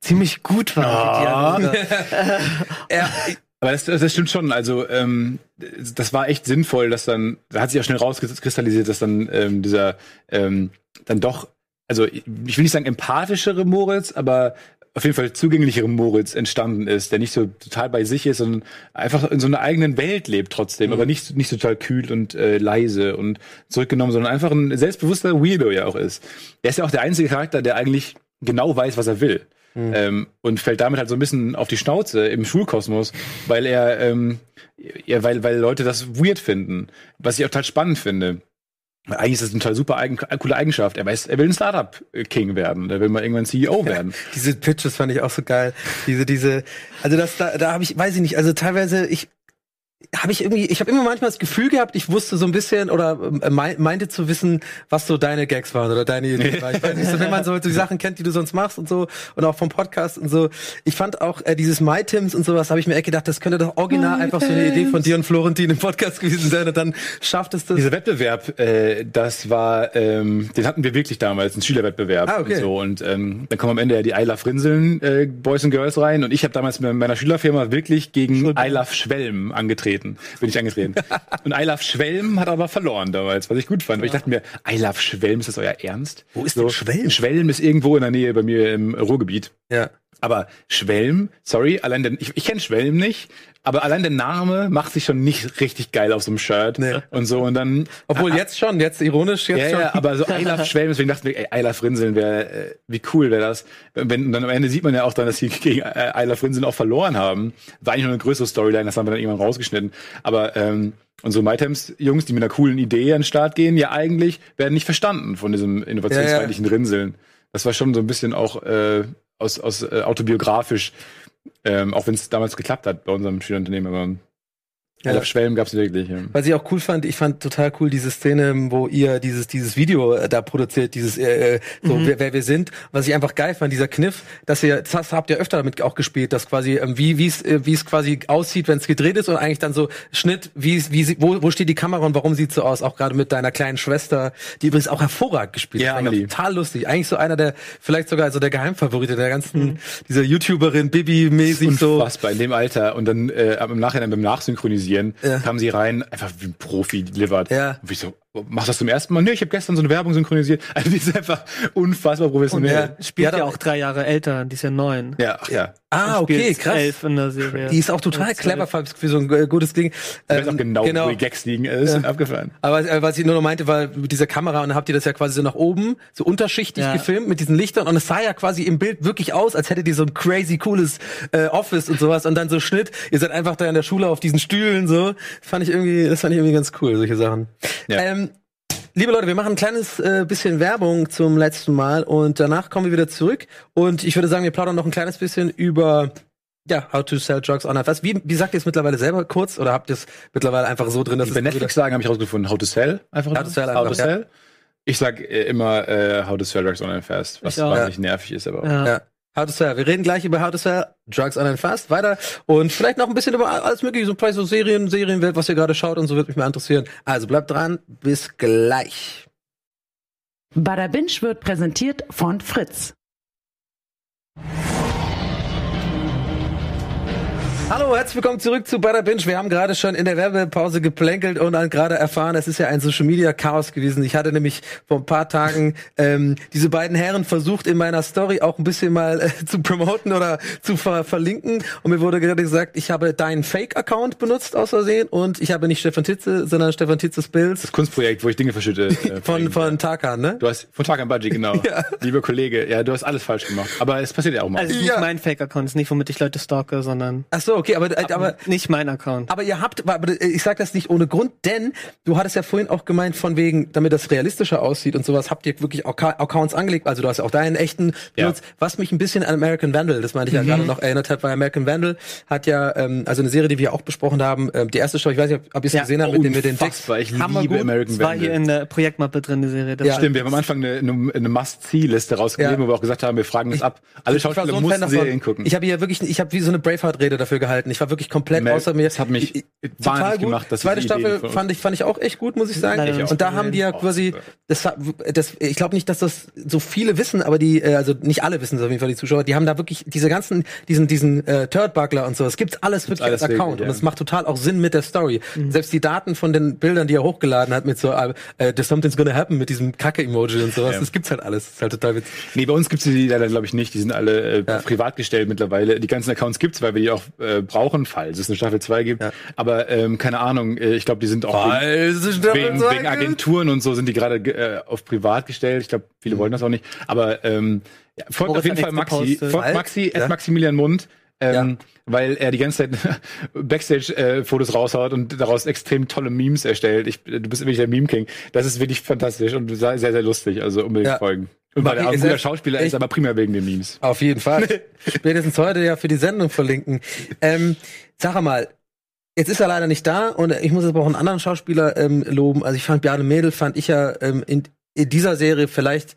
ziemlich gut waren. Dialoge.
Ja,
Aber das, das stimmt schon. Also ähm, das war echt sinnvoll, dass dann, da hat sich auch schnell rauskristallisiert, dass dann ähm, dieser ähm, dann doch, also ich will nicht sagen empathischere Moritz, aber auf jeden Fall zugänglichere Moritz entstanden ist, der nicht so total bei sich ist, sondern einfach in so einer eigenen Welt lebt trotzdem, aber nicht, nicht total kühl und äh, leise und zurückgenommen, sondern einfach ein selbstbewusster Weirdo ja auch ist. Er ist ja auch der einzige Charakter, der eigentlich genau weiß, was er will. Ähm, und fällt damit halt so ein bisschen auf die Schnauze im Schulkosmos, weil er, ähm, ja, weil, weil Leute das weird finden, was ich auch total spannend finde. Eigentlich ist das eine total super eigen, coole Eigenschaft. Er weiß, er will ein Startup-King werden. Der will mal irgendwann CEO werden.
Diese Pitches fand ich auch so geil. Diese, diese, also das, da, da habe ich, weiß ich nicht, also teilweise, ich habe ich irgendwie, ich habe immer manchmal das Gefühl gehabt, ich wusste so ein bisschen oder äh, mei- meinte zu wissen, was so deine Gags waren oder deine Ideen waren. Ich weiß nicht, so, wenn man so die Sachen kennt, die du sonst machst und so und auch vom Podcast und so. Ich fand auch äh, dieses My Tims und sowas, habe ich mir echt gedacht, das könnte doch original einfach so eine Idee von dir und Florentin im Podcast gewesen sein und dann schafft es das.
Dieser Wettbewerb, äh, das war, ähm, den hatten wir wirklich damals, ein Schülerwettbewerb
Ah, okay.
und so. Und ähm, dann kommen am Ende ja die I Love Rinseln äh, Boys and Girls rein. Und ich habe damals mit meiner Schülerfirma wirklich gegen I Love Schwelm angetreten. Bin ich angetreten. und I Love Schwelm hat aber verloren damals, was ich gut fand. Weil ich dachte mir, I Love Schwelm, ist das euer Ernst?
Wo ist denn Schwelm?
Schwelm ist irgendwo in der Nähe bei mir im Ruhrgebiet.
ja.
Aber Schwelm, sorry, allein der, ich, ich kenne Schwelm nicht, aber allein der Name macht sich schon nicht richtig geil auf so einem Shirt
Nee.
und so und dann
Obwohl jetzt schon, jetzt ironisch, jetzt
ja,
schon.
ja, aber so I Love Schwelm, deswegen dachten wir, ey, I Love Rinseln wäre, äh, wie cool wäre das. Wenn, und dann am Ende sieht man ja auch dann, dass sie gegen äh, I Love Rinseln auch verloren haben. War eigentlich nur eine größere Storyline, das haben wir dann irgendwann rausgeschnitten. Aber ähm, unsere MyTems-Jungs, die mit einer coolen Idee an den Start gehen, ja eigentlich, werden nicht verstanden von diesem innovationsfeindlichen Rinseln. Das war schon so ein bisschen auch, äh, aus, aus äh, autobiografisch, ähm, auch wenn es damals geklappt hat bei unserem Schülerunternehmen, aber
Ja.
ja. Schwellen gab es wirklich. Ja.
Was ich auch cool fand, ich fand total cool diese Szene, wo ihr dieses dieses Video äh, da produziert, dieses äh, äh, so wer, wer wir sind. Was ich einfach geil fand, dieser Kniff, dass ihr das habt ihr öfter damit auch gespielt, dass quasi ähm, wie wie es äh, wie es quasi aussieht, wenn es gedreht ist und eigentlich dann so Schnitt, wie wie wo wo steht die Kamera und warum sieht so aus, auch gerade mit deiner kleinen Schwester, die übrigens auch hervorragend gespielt
Ja,
hat. Total lustig. Eigentlich so einer der vielleicht sogar so der Geheimfavorite der ganzen dieser YouTuberin Bibi mäßig so.
Unfassbar in dem Alter und dann äh, im Nachhinein beim Nachsynchronisieren
Ja.
kamen sie rein, einfach wie ein Profi delivered.
Ja.
Und ich so, machst du das zum ersten Mal? Nee, ich habe gestern so eine Werbung synchronisiert. Also die ist einfach unfassbar professionell.
Spielt
Ja,
ja, auch drei Jahre älter, die ist ja neun.
Ja, ach ja.
Ah,
Und
okay, krass.
Elf in der Serie.
Die ist auch total
Oder
clever für, so ein äh, gutes Ding.
Ich weiß auch
Ähm,
genau, wo die Gags liegen. Es ist abgefahren.
Aber äh, was ich nur noch meinte, war mit dieser Kamera und dann habt ihr das ja quasi so nach oben, so unterschichtig
Ja.
gefilmt mit diesen Lichtern und es sah ja quasi im Bild wirklich aus, als hättet ihr so ein crazy cooles äh, Office und sowas und dann so Schnitt. Ihr seid einfach da in der Schule auf diesen Stühlen so. Fand ich irgendwie, das fand ich irgendwie ganz cool, solche Sachen.
Ja.
Ähm, Liebe Leute, wir machen ein kleines äh, bisschen Werbung zum letzten Mal und danach kommen wir wieder zurück und ich würde sagen, wir plaudern noch ein kleines bisschen über ja, how to sell drugs on FS. Wie, wie sagt ihr es mittlerweile selber kurz oder habt ihr es mittlerweile einfach so drin, dass
Bei
es
Netflix sagen, habe ich rausgefunden, How to Sell. Einfach
How
nur.
to Sell
How
einfach,
to Sell. Ich sag äh, immer äh, How to Sell Drugs Online Fast, was
Ich auch.
wahnsinnig nervig ist, aber auch.
Ja.
How to Sell. Wir reden gleich über How to Sell, Drugs on and Fast weiter und vielleicht noch ein bisschen über alles mögliche, so vielleicht so Serien, Serienwelt, was ihr gerade schaut und so würde mich mal interessieren. Also bleibt dran, bis gleich.
Bada Binge wird präsentiert von Fritz.
Hallo, herzlich willkommen zurück zu Butter Binge. Wir haben gerade schon in der Werbepause geplänkelt und dann gerade erfahren, es ist ja ein Social Media Chaos gewesen. Ich hatte nämlich vor ein paar Tagen ähm, diese beiden Herren versucht, in meiner Story auch ein bisschen mal äh, zu promoten oder zu ver verlinken. Und mir wurde gerade gesagt, ich habe deinen Fake-Account benutzt aus Versehen und ich habe nicht Stefan Titze, sondern Stefan Titzes Bills
Das Kunstprojekt, wo ich Dinge verschütte. Äh,
von, von Tarkan, ne?
Du hast von Tag an Budgie, genau. Lieber Kollege, ja, du hast alles falsch gemacht. Aber es passiert ja auch mal.
Also es ist
Ja.
nicht mein Fake-Account, es ist nicht, womit ich Leute stalke, sondern
Ach so, okay, aber, äh, aber
nicht mein Account.
Aber ihr habt, aber ich sage das nicht ohne Grund, denn du hattest ja vorhin auch gemeint, von wegen, damit das realistischer aussieht und sowas, habt ihr wirklich Accounts angelegt. Also du hast ja auch deinen echten
Ja.
benutzt, was mich ein bisschen an American Vandal, das meinte ich ja gerade noch erinnert hat, weil American Vandal hat ja, ähm, also eine Serie, die wir auch besprochen haben, ähm, die erste Show, ich weiß nicht, ob ihr es
Ja,
gesehen habt, mit dem mit den Dicks.
Ich liebe
Hammergut.
American
Es war hier
Vandal.
in der Projektmappe drin, die Serie. Das
Ja.
Stimmt, wir haben am Anfang eine, eine, eine Must-See-Liste rausgegeben,
Ja.
wo wir auch gesagt haben, wir fragen uns ab. Alle Schauspieler
so
mussten. Serien gucken.
Ich habe hier wirklich, ich habe wie so eine Braveheart-Rede dafür gehalten. Ich war wirklich komplett
Mel,
außer mir.
das hat mich
Ich- ich- total gut.
gemacht, dass
Zweite Staffel fand ich fand ich auch echt gut, muss ich sagen.
Leider
nicht
Und da haben die ja
Oh,
quasi, das, das, ich glaube nicht, dass das so viele wissen, aber die, äh, also nicht alle wissen es auf jeden Fall, die Zuschauer, die haben da wirklich diese ganzen, diesen, diesen äh, Turd-Buckler und so, es gibt's alles wirklich als Account
wirklich,
und es macht total auch Sinn mit der Story. Selbst die Daten von den Bildern, die er hochgeladen hat mit so, äh, äh, there's something's gonna happen mit diesem Kacke-Emoji und sowas,
Ja.
das gibt's halt alles. Das ist halt total witzig.
Nee, bei uns gibt's die leider, glaube ich, nicht. Die sind alle äh,
Ja.
privat gestellt mittlerweile. Die ganzen Accounts gibt's, weil wir die auch äh, brauchen, falls es eine Staffel 2 gibt.
Ja.
Aber ähm, keine Ahnung, äh, ich glaube, die sind auch wegen, wegen, wegen Agenturen und so sind die gerade äh, auf privat gestellt. Ich glaube, viele wollen das auch nicht. Aber ähm, ja, folgt auf jeden Fall Maxi.
gepostet.
Folgt? Maxi,
Ja.
Maximilian Mund. Ähm,
Ja.
Weil er die ganze Zeit Backstage-Fotos raushaut und daraus extrem tolle Memes erstellt. Ich, du bist wirklich der Meme-King. Das ist wirklich fantastisch und sehr, sehr, lustig. Also unbedingt
Ja.
folgen. Und weil er ein guter Schauspieler ist, aber primär wegen den Memes.
Auf jeden Fall. Spätestens heute ja für die Sendung verlinken. Ähm, sag mal, jetzt ist er leider nicht da und ich muss jetzt aber auch einen anderen Schauspieler ähm, loben. Also ich fand Bjarne Mädel fand ich ja ähm, in, in dieser Serie vielleicht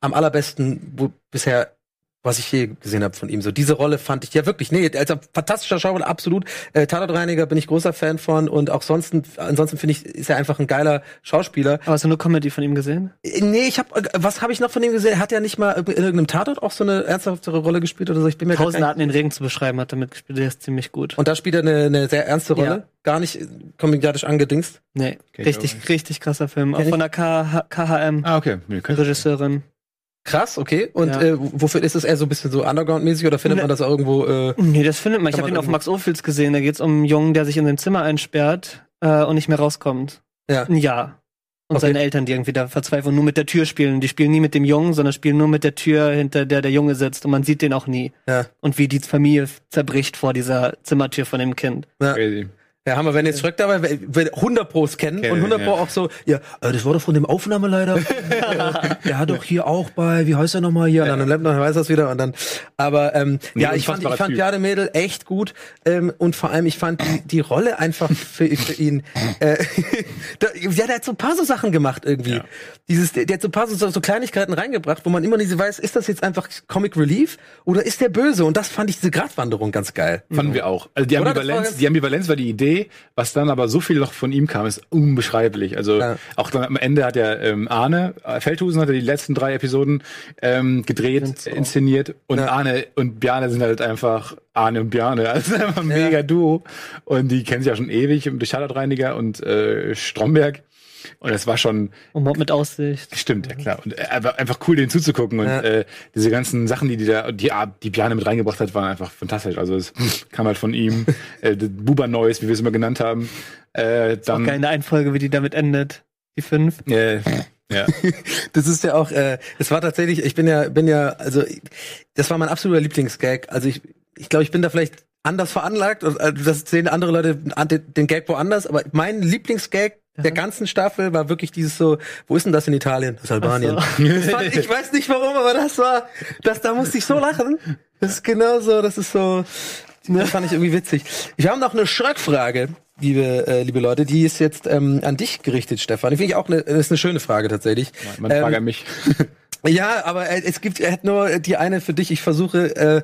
am allerbesten wo, bisher was ich je gesehen habe von ihm. So diese Rolle fand ich ja wirklich, nee, als ein fantastischer Schauspieler, absolut. Äh, Tatortreiniger bin ich großer Fan von und auch sonst, ansonsten finde ich, ist er einfach ein geiler Schauspieler.
Aber hast du nur Comedy von ihm gesehen?
Äh, Nee, ich habe was habe ich noch von ihm gesehen? Hat er nicht mal in irgendeinem Tatort auch so eine ernsthaftere Rolle gespielt oder so? Ich bin mir
Tausend Arten den Regen zu beschreiben hat damit gespielt, der ist ziemlich gut.
Und da spielt er eine, eine sehr ernste Rolle,
Ja.
gar nicht äh, komödiatisch angedingst.
Nee,
ich
richtig, richtig krasser Film. Auch von der KH KHM,
Ah, okay.
Regisseurin.
Krass, okay. Und
Ja.
äh, wofür ist es eher so ein bisschen so Underground-mäßig oder findet
Ne.
man das irgendwo? Äh,
Nee, das findet man. Ich habe ihn auf Max Ophüls gesehen. Da geht's um einen Jungen, der sich in sein Zimmer einsperrt äh, und nicht mehr rauskommt.
Ja.
Ein Jahr. Und
Okay.
seine Eltern, die irgendwie da verzweifeln und nur mit der Tür spielen. Die spielen nie mit dem Jungen, sondern spielen nur mit der Tür, hinter der der Junge sitzt. Und man sieht den auch nie.
ja,
Und wie die Familie zerbricht vor dieser Zimmertür von dem Kind.
ja.
Crazy.
Ja, haben wir, wenn jetzt Schröck dabei, wer- wer 100 Pros kennen
Kennen,
und 100 Pro
ja.
auch so, ja, äh, das war doch von dem Aufnahmeleiter. der, hat doch hier auch bei, wie heißt er nochmal hier? Und dann Laptop weiß das wieder und dann, aber ähm,
Nee,
ja, ich fand, ich fand. Björn Mädel echt gut ähm, und vor allem, ich fand die, die Rolle einfach für, für ihn, äh, da, ja, der hat so ein paar so Sachen gemacht irgendwie.
Ja.
Dieses, der, der hat so ein paar so, so Kleinigkeiten reingebracht, wo man immer nicht so weiß, ist das jetzt einfach Comic Relief oder ist der böse? Und das fand ich diese Gratwanderung ganz geil.
Fanden wir auch. Also die
war
Ambivalenz, die Ambivalenz war die Idee, was dann aber so viel noch von ihm kam, ist unbeschreiblich. Also
Ja.
auch dann am Ende hat ja ähm, Arne äh, Feldhusen hat er die letzten drei Episoden ähm, gedreht, inszeniert und
Ja.
Arne und Bjarne sind halt einfach Arne und Bjarne, also einfach ein mega Duo und die kennen sich ja schon ewig durch Tatortreiniger und äh, Stromberg und es war schon
Und Mob mit Aussicht.
Stimmt, ja klar. Und äh, einfach, cool, denen zuzugucken. Und
Ja.
äh, diese ganzen Sachen, die die da, die, Art, die Bjarne mit reingebracht hat, waren einfach fantastisch. Also es kam halt von ihm. äh, Buba Noise, wie wir es immer genannt haben. Äh,
Auch
dann,
in der Einfolge, wie die damit endet. Die fünf.
äh, ja.
Das ist ja auch, äh, es war tatsächlich, ich bin ja, bin ja, also das war mein absoluter Lieblingsgag. Also ich, ich glaube, ich bin da vielleicht anders veranlagt äh, das sehen andere Leute den, den Gag woanders, aber mein Lieblingsgag der ganzen Staffel war wirklich dieses so, wo ist denn das in Italien? Das ist Albanien. Das fand, ich weiß nicht warum, aber das war, das, da musste ich so lachen. Das ist genau so, das ist so, das fand ich irgendwie witzig. Wir haben noch eine Schröckfrage, liebe, äh, liebe Leute, die ist jetzt ähm, an dich gerichtet, Stefan. Die finde ich auch eine, das ist eine schöne Frage tatsächlich.
Man
Ähm,
fragt an mich.
ja, aber äh, es gibt, er hat nur die eine für dich. Ich versuche, äh,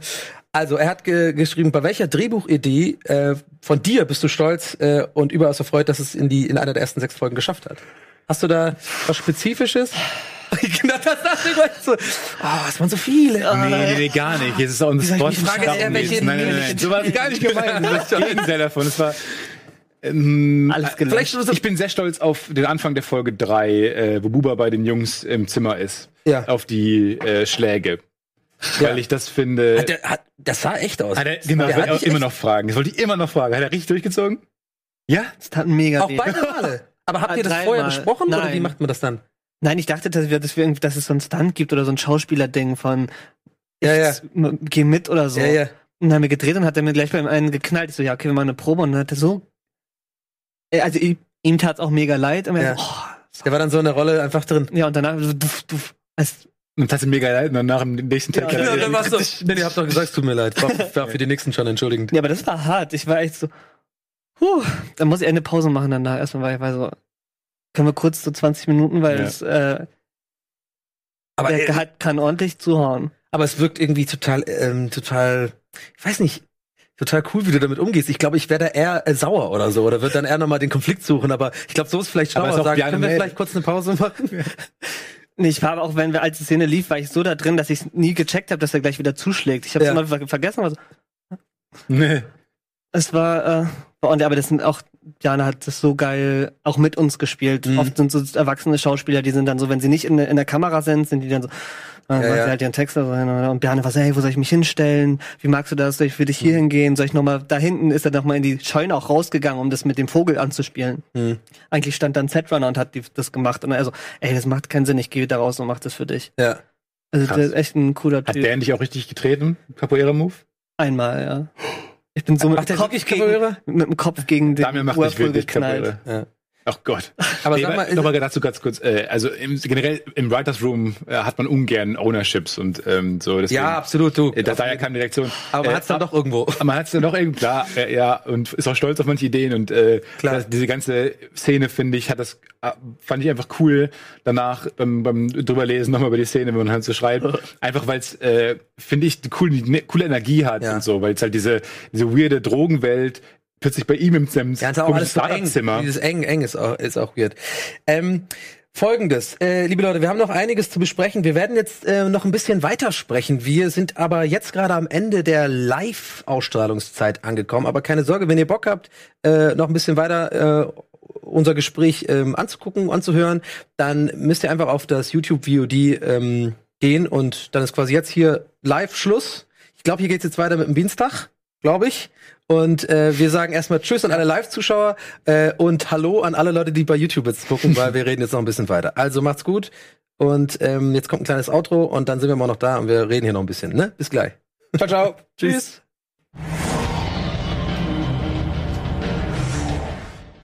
also er hat ge geschrieben, bei welcher Drehbuchidee äh, von dir bist du stolz äh, und überaus erfreut, dass es in die in einer der ersten sechs Folgen geschafft hat? Hast du da was Spezifisches? genau, das dachte ich gleich so. Oh, es waren so viele.
Nee, nee, nee, gar nicht. Jetzt ist auch ein
ich-
Spot.
die Frage ist eher, welche-
nein, nein, nein. So war es gar nicht gemeint. Das Gegenteil davon. Es war, ähm,
Alles gelöscht.
Ich bin sehr stolz auf den Anfang der Folge drei, äh, wo Buba bei den Jungs im Zimmer ist.
Ja.
Auf die äh, Schläge.
Ja.
Weil ich das finde.
hat der, hat, das sah echt aus.
Hat er, genau,
Der
das
hat
wollte ich
dich
auch immer noch fragen. Das wollte ich immer noch fragen. Hat er richtig durchgezogen? Ja?
Das tat mega
Auch
weh.
beide Male. Aber habt ihr das vorher besprochen oder
Nein.
wie macht man das dann?
Nein, ich dachte, dass, wir, dass, wir, irgendwie- dass es so einen Stunt gibt oder so ein Schauspieler-Ding von
Ja, ja.
ich m- geh mit oder so.
Ja, ja.
Und dann haben wir gedreht und hat er mir gleich beim einen geknallt. Ich so, ja, okay, wir machen eine Probe. Und dann hat er so. Äh, Also ihm, ihm tat's auch mega leid. Und er
Ja.
so, oh,
Der war dann so in der Rolle einfach drin.
ja, und danach so, duff, duff. Es,
Und das hat mega leid. Und dann nach dem nächsten Tag.
Ja,
er-
dann war's so. Nee, ihr habt doch gesagt, es tut mir leid. War, war für die nächsten schon entschuldigend.
ja, aber das war hart. Ich war echt so, huh, dann muss ich eine Pause machen danach. Erstmal war ich war so, können wir kurz so 20 Minuten, weil
Ja.
es, äh,
Aber,
der
äh,
hat, kann ordentlich zuhauen.
aber es wirkt irgendwie total, ähm, total, ich weiß nicht, total cool, wie du damit umgehst. Ich glaube, ich wäre da eher äh, sauer oder so oder würde dann eher nochmal den Konflikt suchen. Aber ich glaube, so ist vielleicht schlauer
ist
sagen, können wir vielleicht kurz eine Pause machen?
Nee, ich war aber auch, wenn wir als die Szene lief, war ich so da drin, dass ich nie gecheckt habe, dass er gleich wieder zuschlägt. Ich habe es
Ja.
immer ver vergessen. Also,
Nee.
es war, äh, aber das sind auch, Jana hat das so geil auch mit uns gespielt.
Mhm.
Oft sind so erwachsene Schauspieler, die sind dann so, wenn sie nicht in, in der Kamera sind, sind die dann so,
Ja,
macht
ja.
sie halt ihren Text da rein und Bjarne war so, hey, wo soll ich mich hinstellen? Wie magst du das? Soll ich für dich hier
Mhm.
hingehen? Soll ich nochmal, da hinten ist er nochmal in die Scheune auch rausgegangen, um das mit dem Vogel anzuspielen.
Hm.
Eigentlich stand dann Setrunner und hat die, das gemacht und er so, ey, das macht keinen Sinn, ich gehe wieder raus und mach das für dich.
Ja.
Also
Krass.
der ist echt ein cooler
Hat
Typ.
der endlich auch richtig getreten? Capoeira-Move?
Einmal, ja. Ich bin so mit
Macht
dem,
der
Kopf gegen, mit dem Kopf gegen den
Damian macht nicht wirklich
geknallt.
Capoeira.
Ja.
Ach Gott.
Aber
Nee,
sag mal,
noch mal dazu ganz kurz. Äh, also im, generell im Writers Room äh, hat man ungern Ownerships und ähm, so. Deswegen,
ja, absolut, du.
äh, da, daher kam die Reaktion.
Aber man
Äh,
hat's dann doch irgendwo.
Man hat es dann doch irgendwie klar, äh, ja, und ist auch stolz auf manche Ideen und äh,
Klar.
Das, diese ganze Szene finde ich, hat das äh, fand ich einfach cool. Danach beim, beim drüberlesen nochmal über die Szene, wenn man halt so schreibt, einfach weil es äh, finde ich eine coole, eine coole Energie hat
Ja.
und so, weil es halt diese diese weirde Drogenwelt plötzlich bei ihm im, im
Ja, ist auch alles so eng. Dieses eng, eng ist auch, ist auch weird. Ähm, Folgendes, äh, liebe Leute, wir haben noch einiges zu besprechen. Wir werden jetzt äh, noch ein bisschen weitersprechen. Wir sind aber jetzt gerade am Ende der Live-Ausstrahlungszeit angekommen. Aber keine Sorge, wenn ihr Bock habt, äh, noch ein bisschen weiter äh, unser Gespräch ähm, anzugucken, anzuhören, dann müsst ihr einfach auf das YouTube VOD ähm, gehen und dann ist quasi jetzt hier live Schluss. Ich glaube, hier geht's jetzt weiter mit dem Dienstag, glaube ich. Und äh, wir sagen erstmal Tschüss an alle Live-Zuschauer äh, und Hallo an alle Leute, die bei YouTube jetzt gucken, weil wir reden jetzt noch ein bisschen weiter. Also macht's gut und ähm, jetzt kommt ein kleines Outro und dann sind wir mal noch da und wir reden hier noch ein bisschen. Ne? Bis gleich. Ciao, ciao. Tschüss.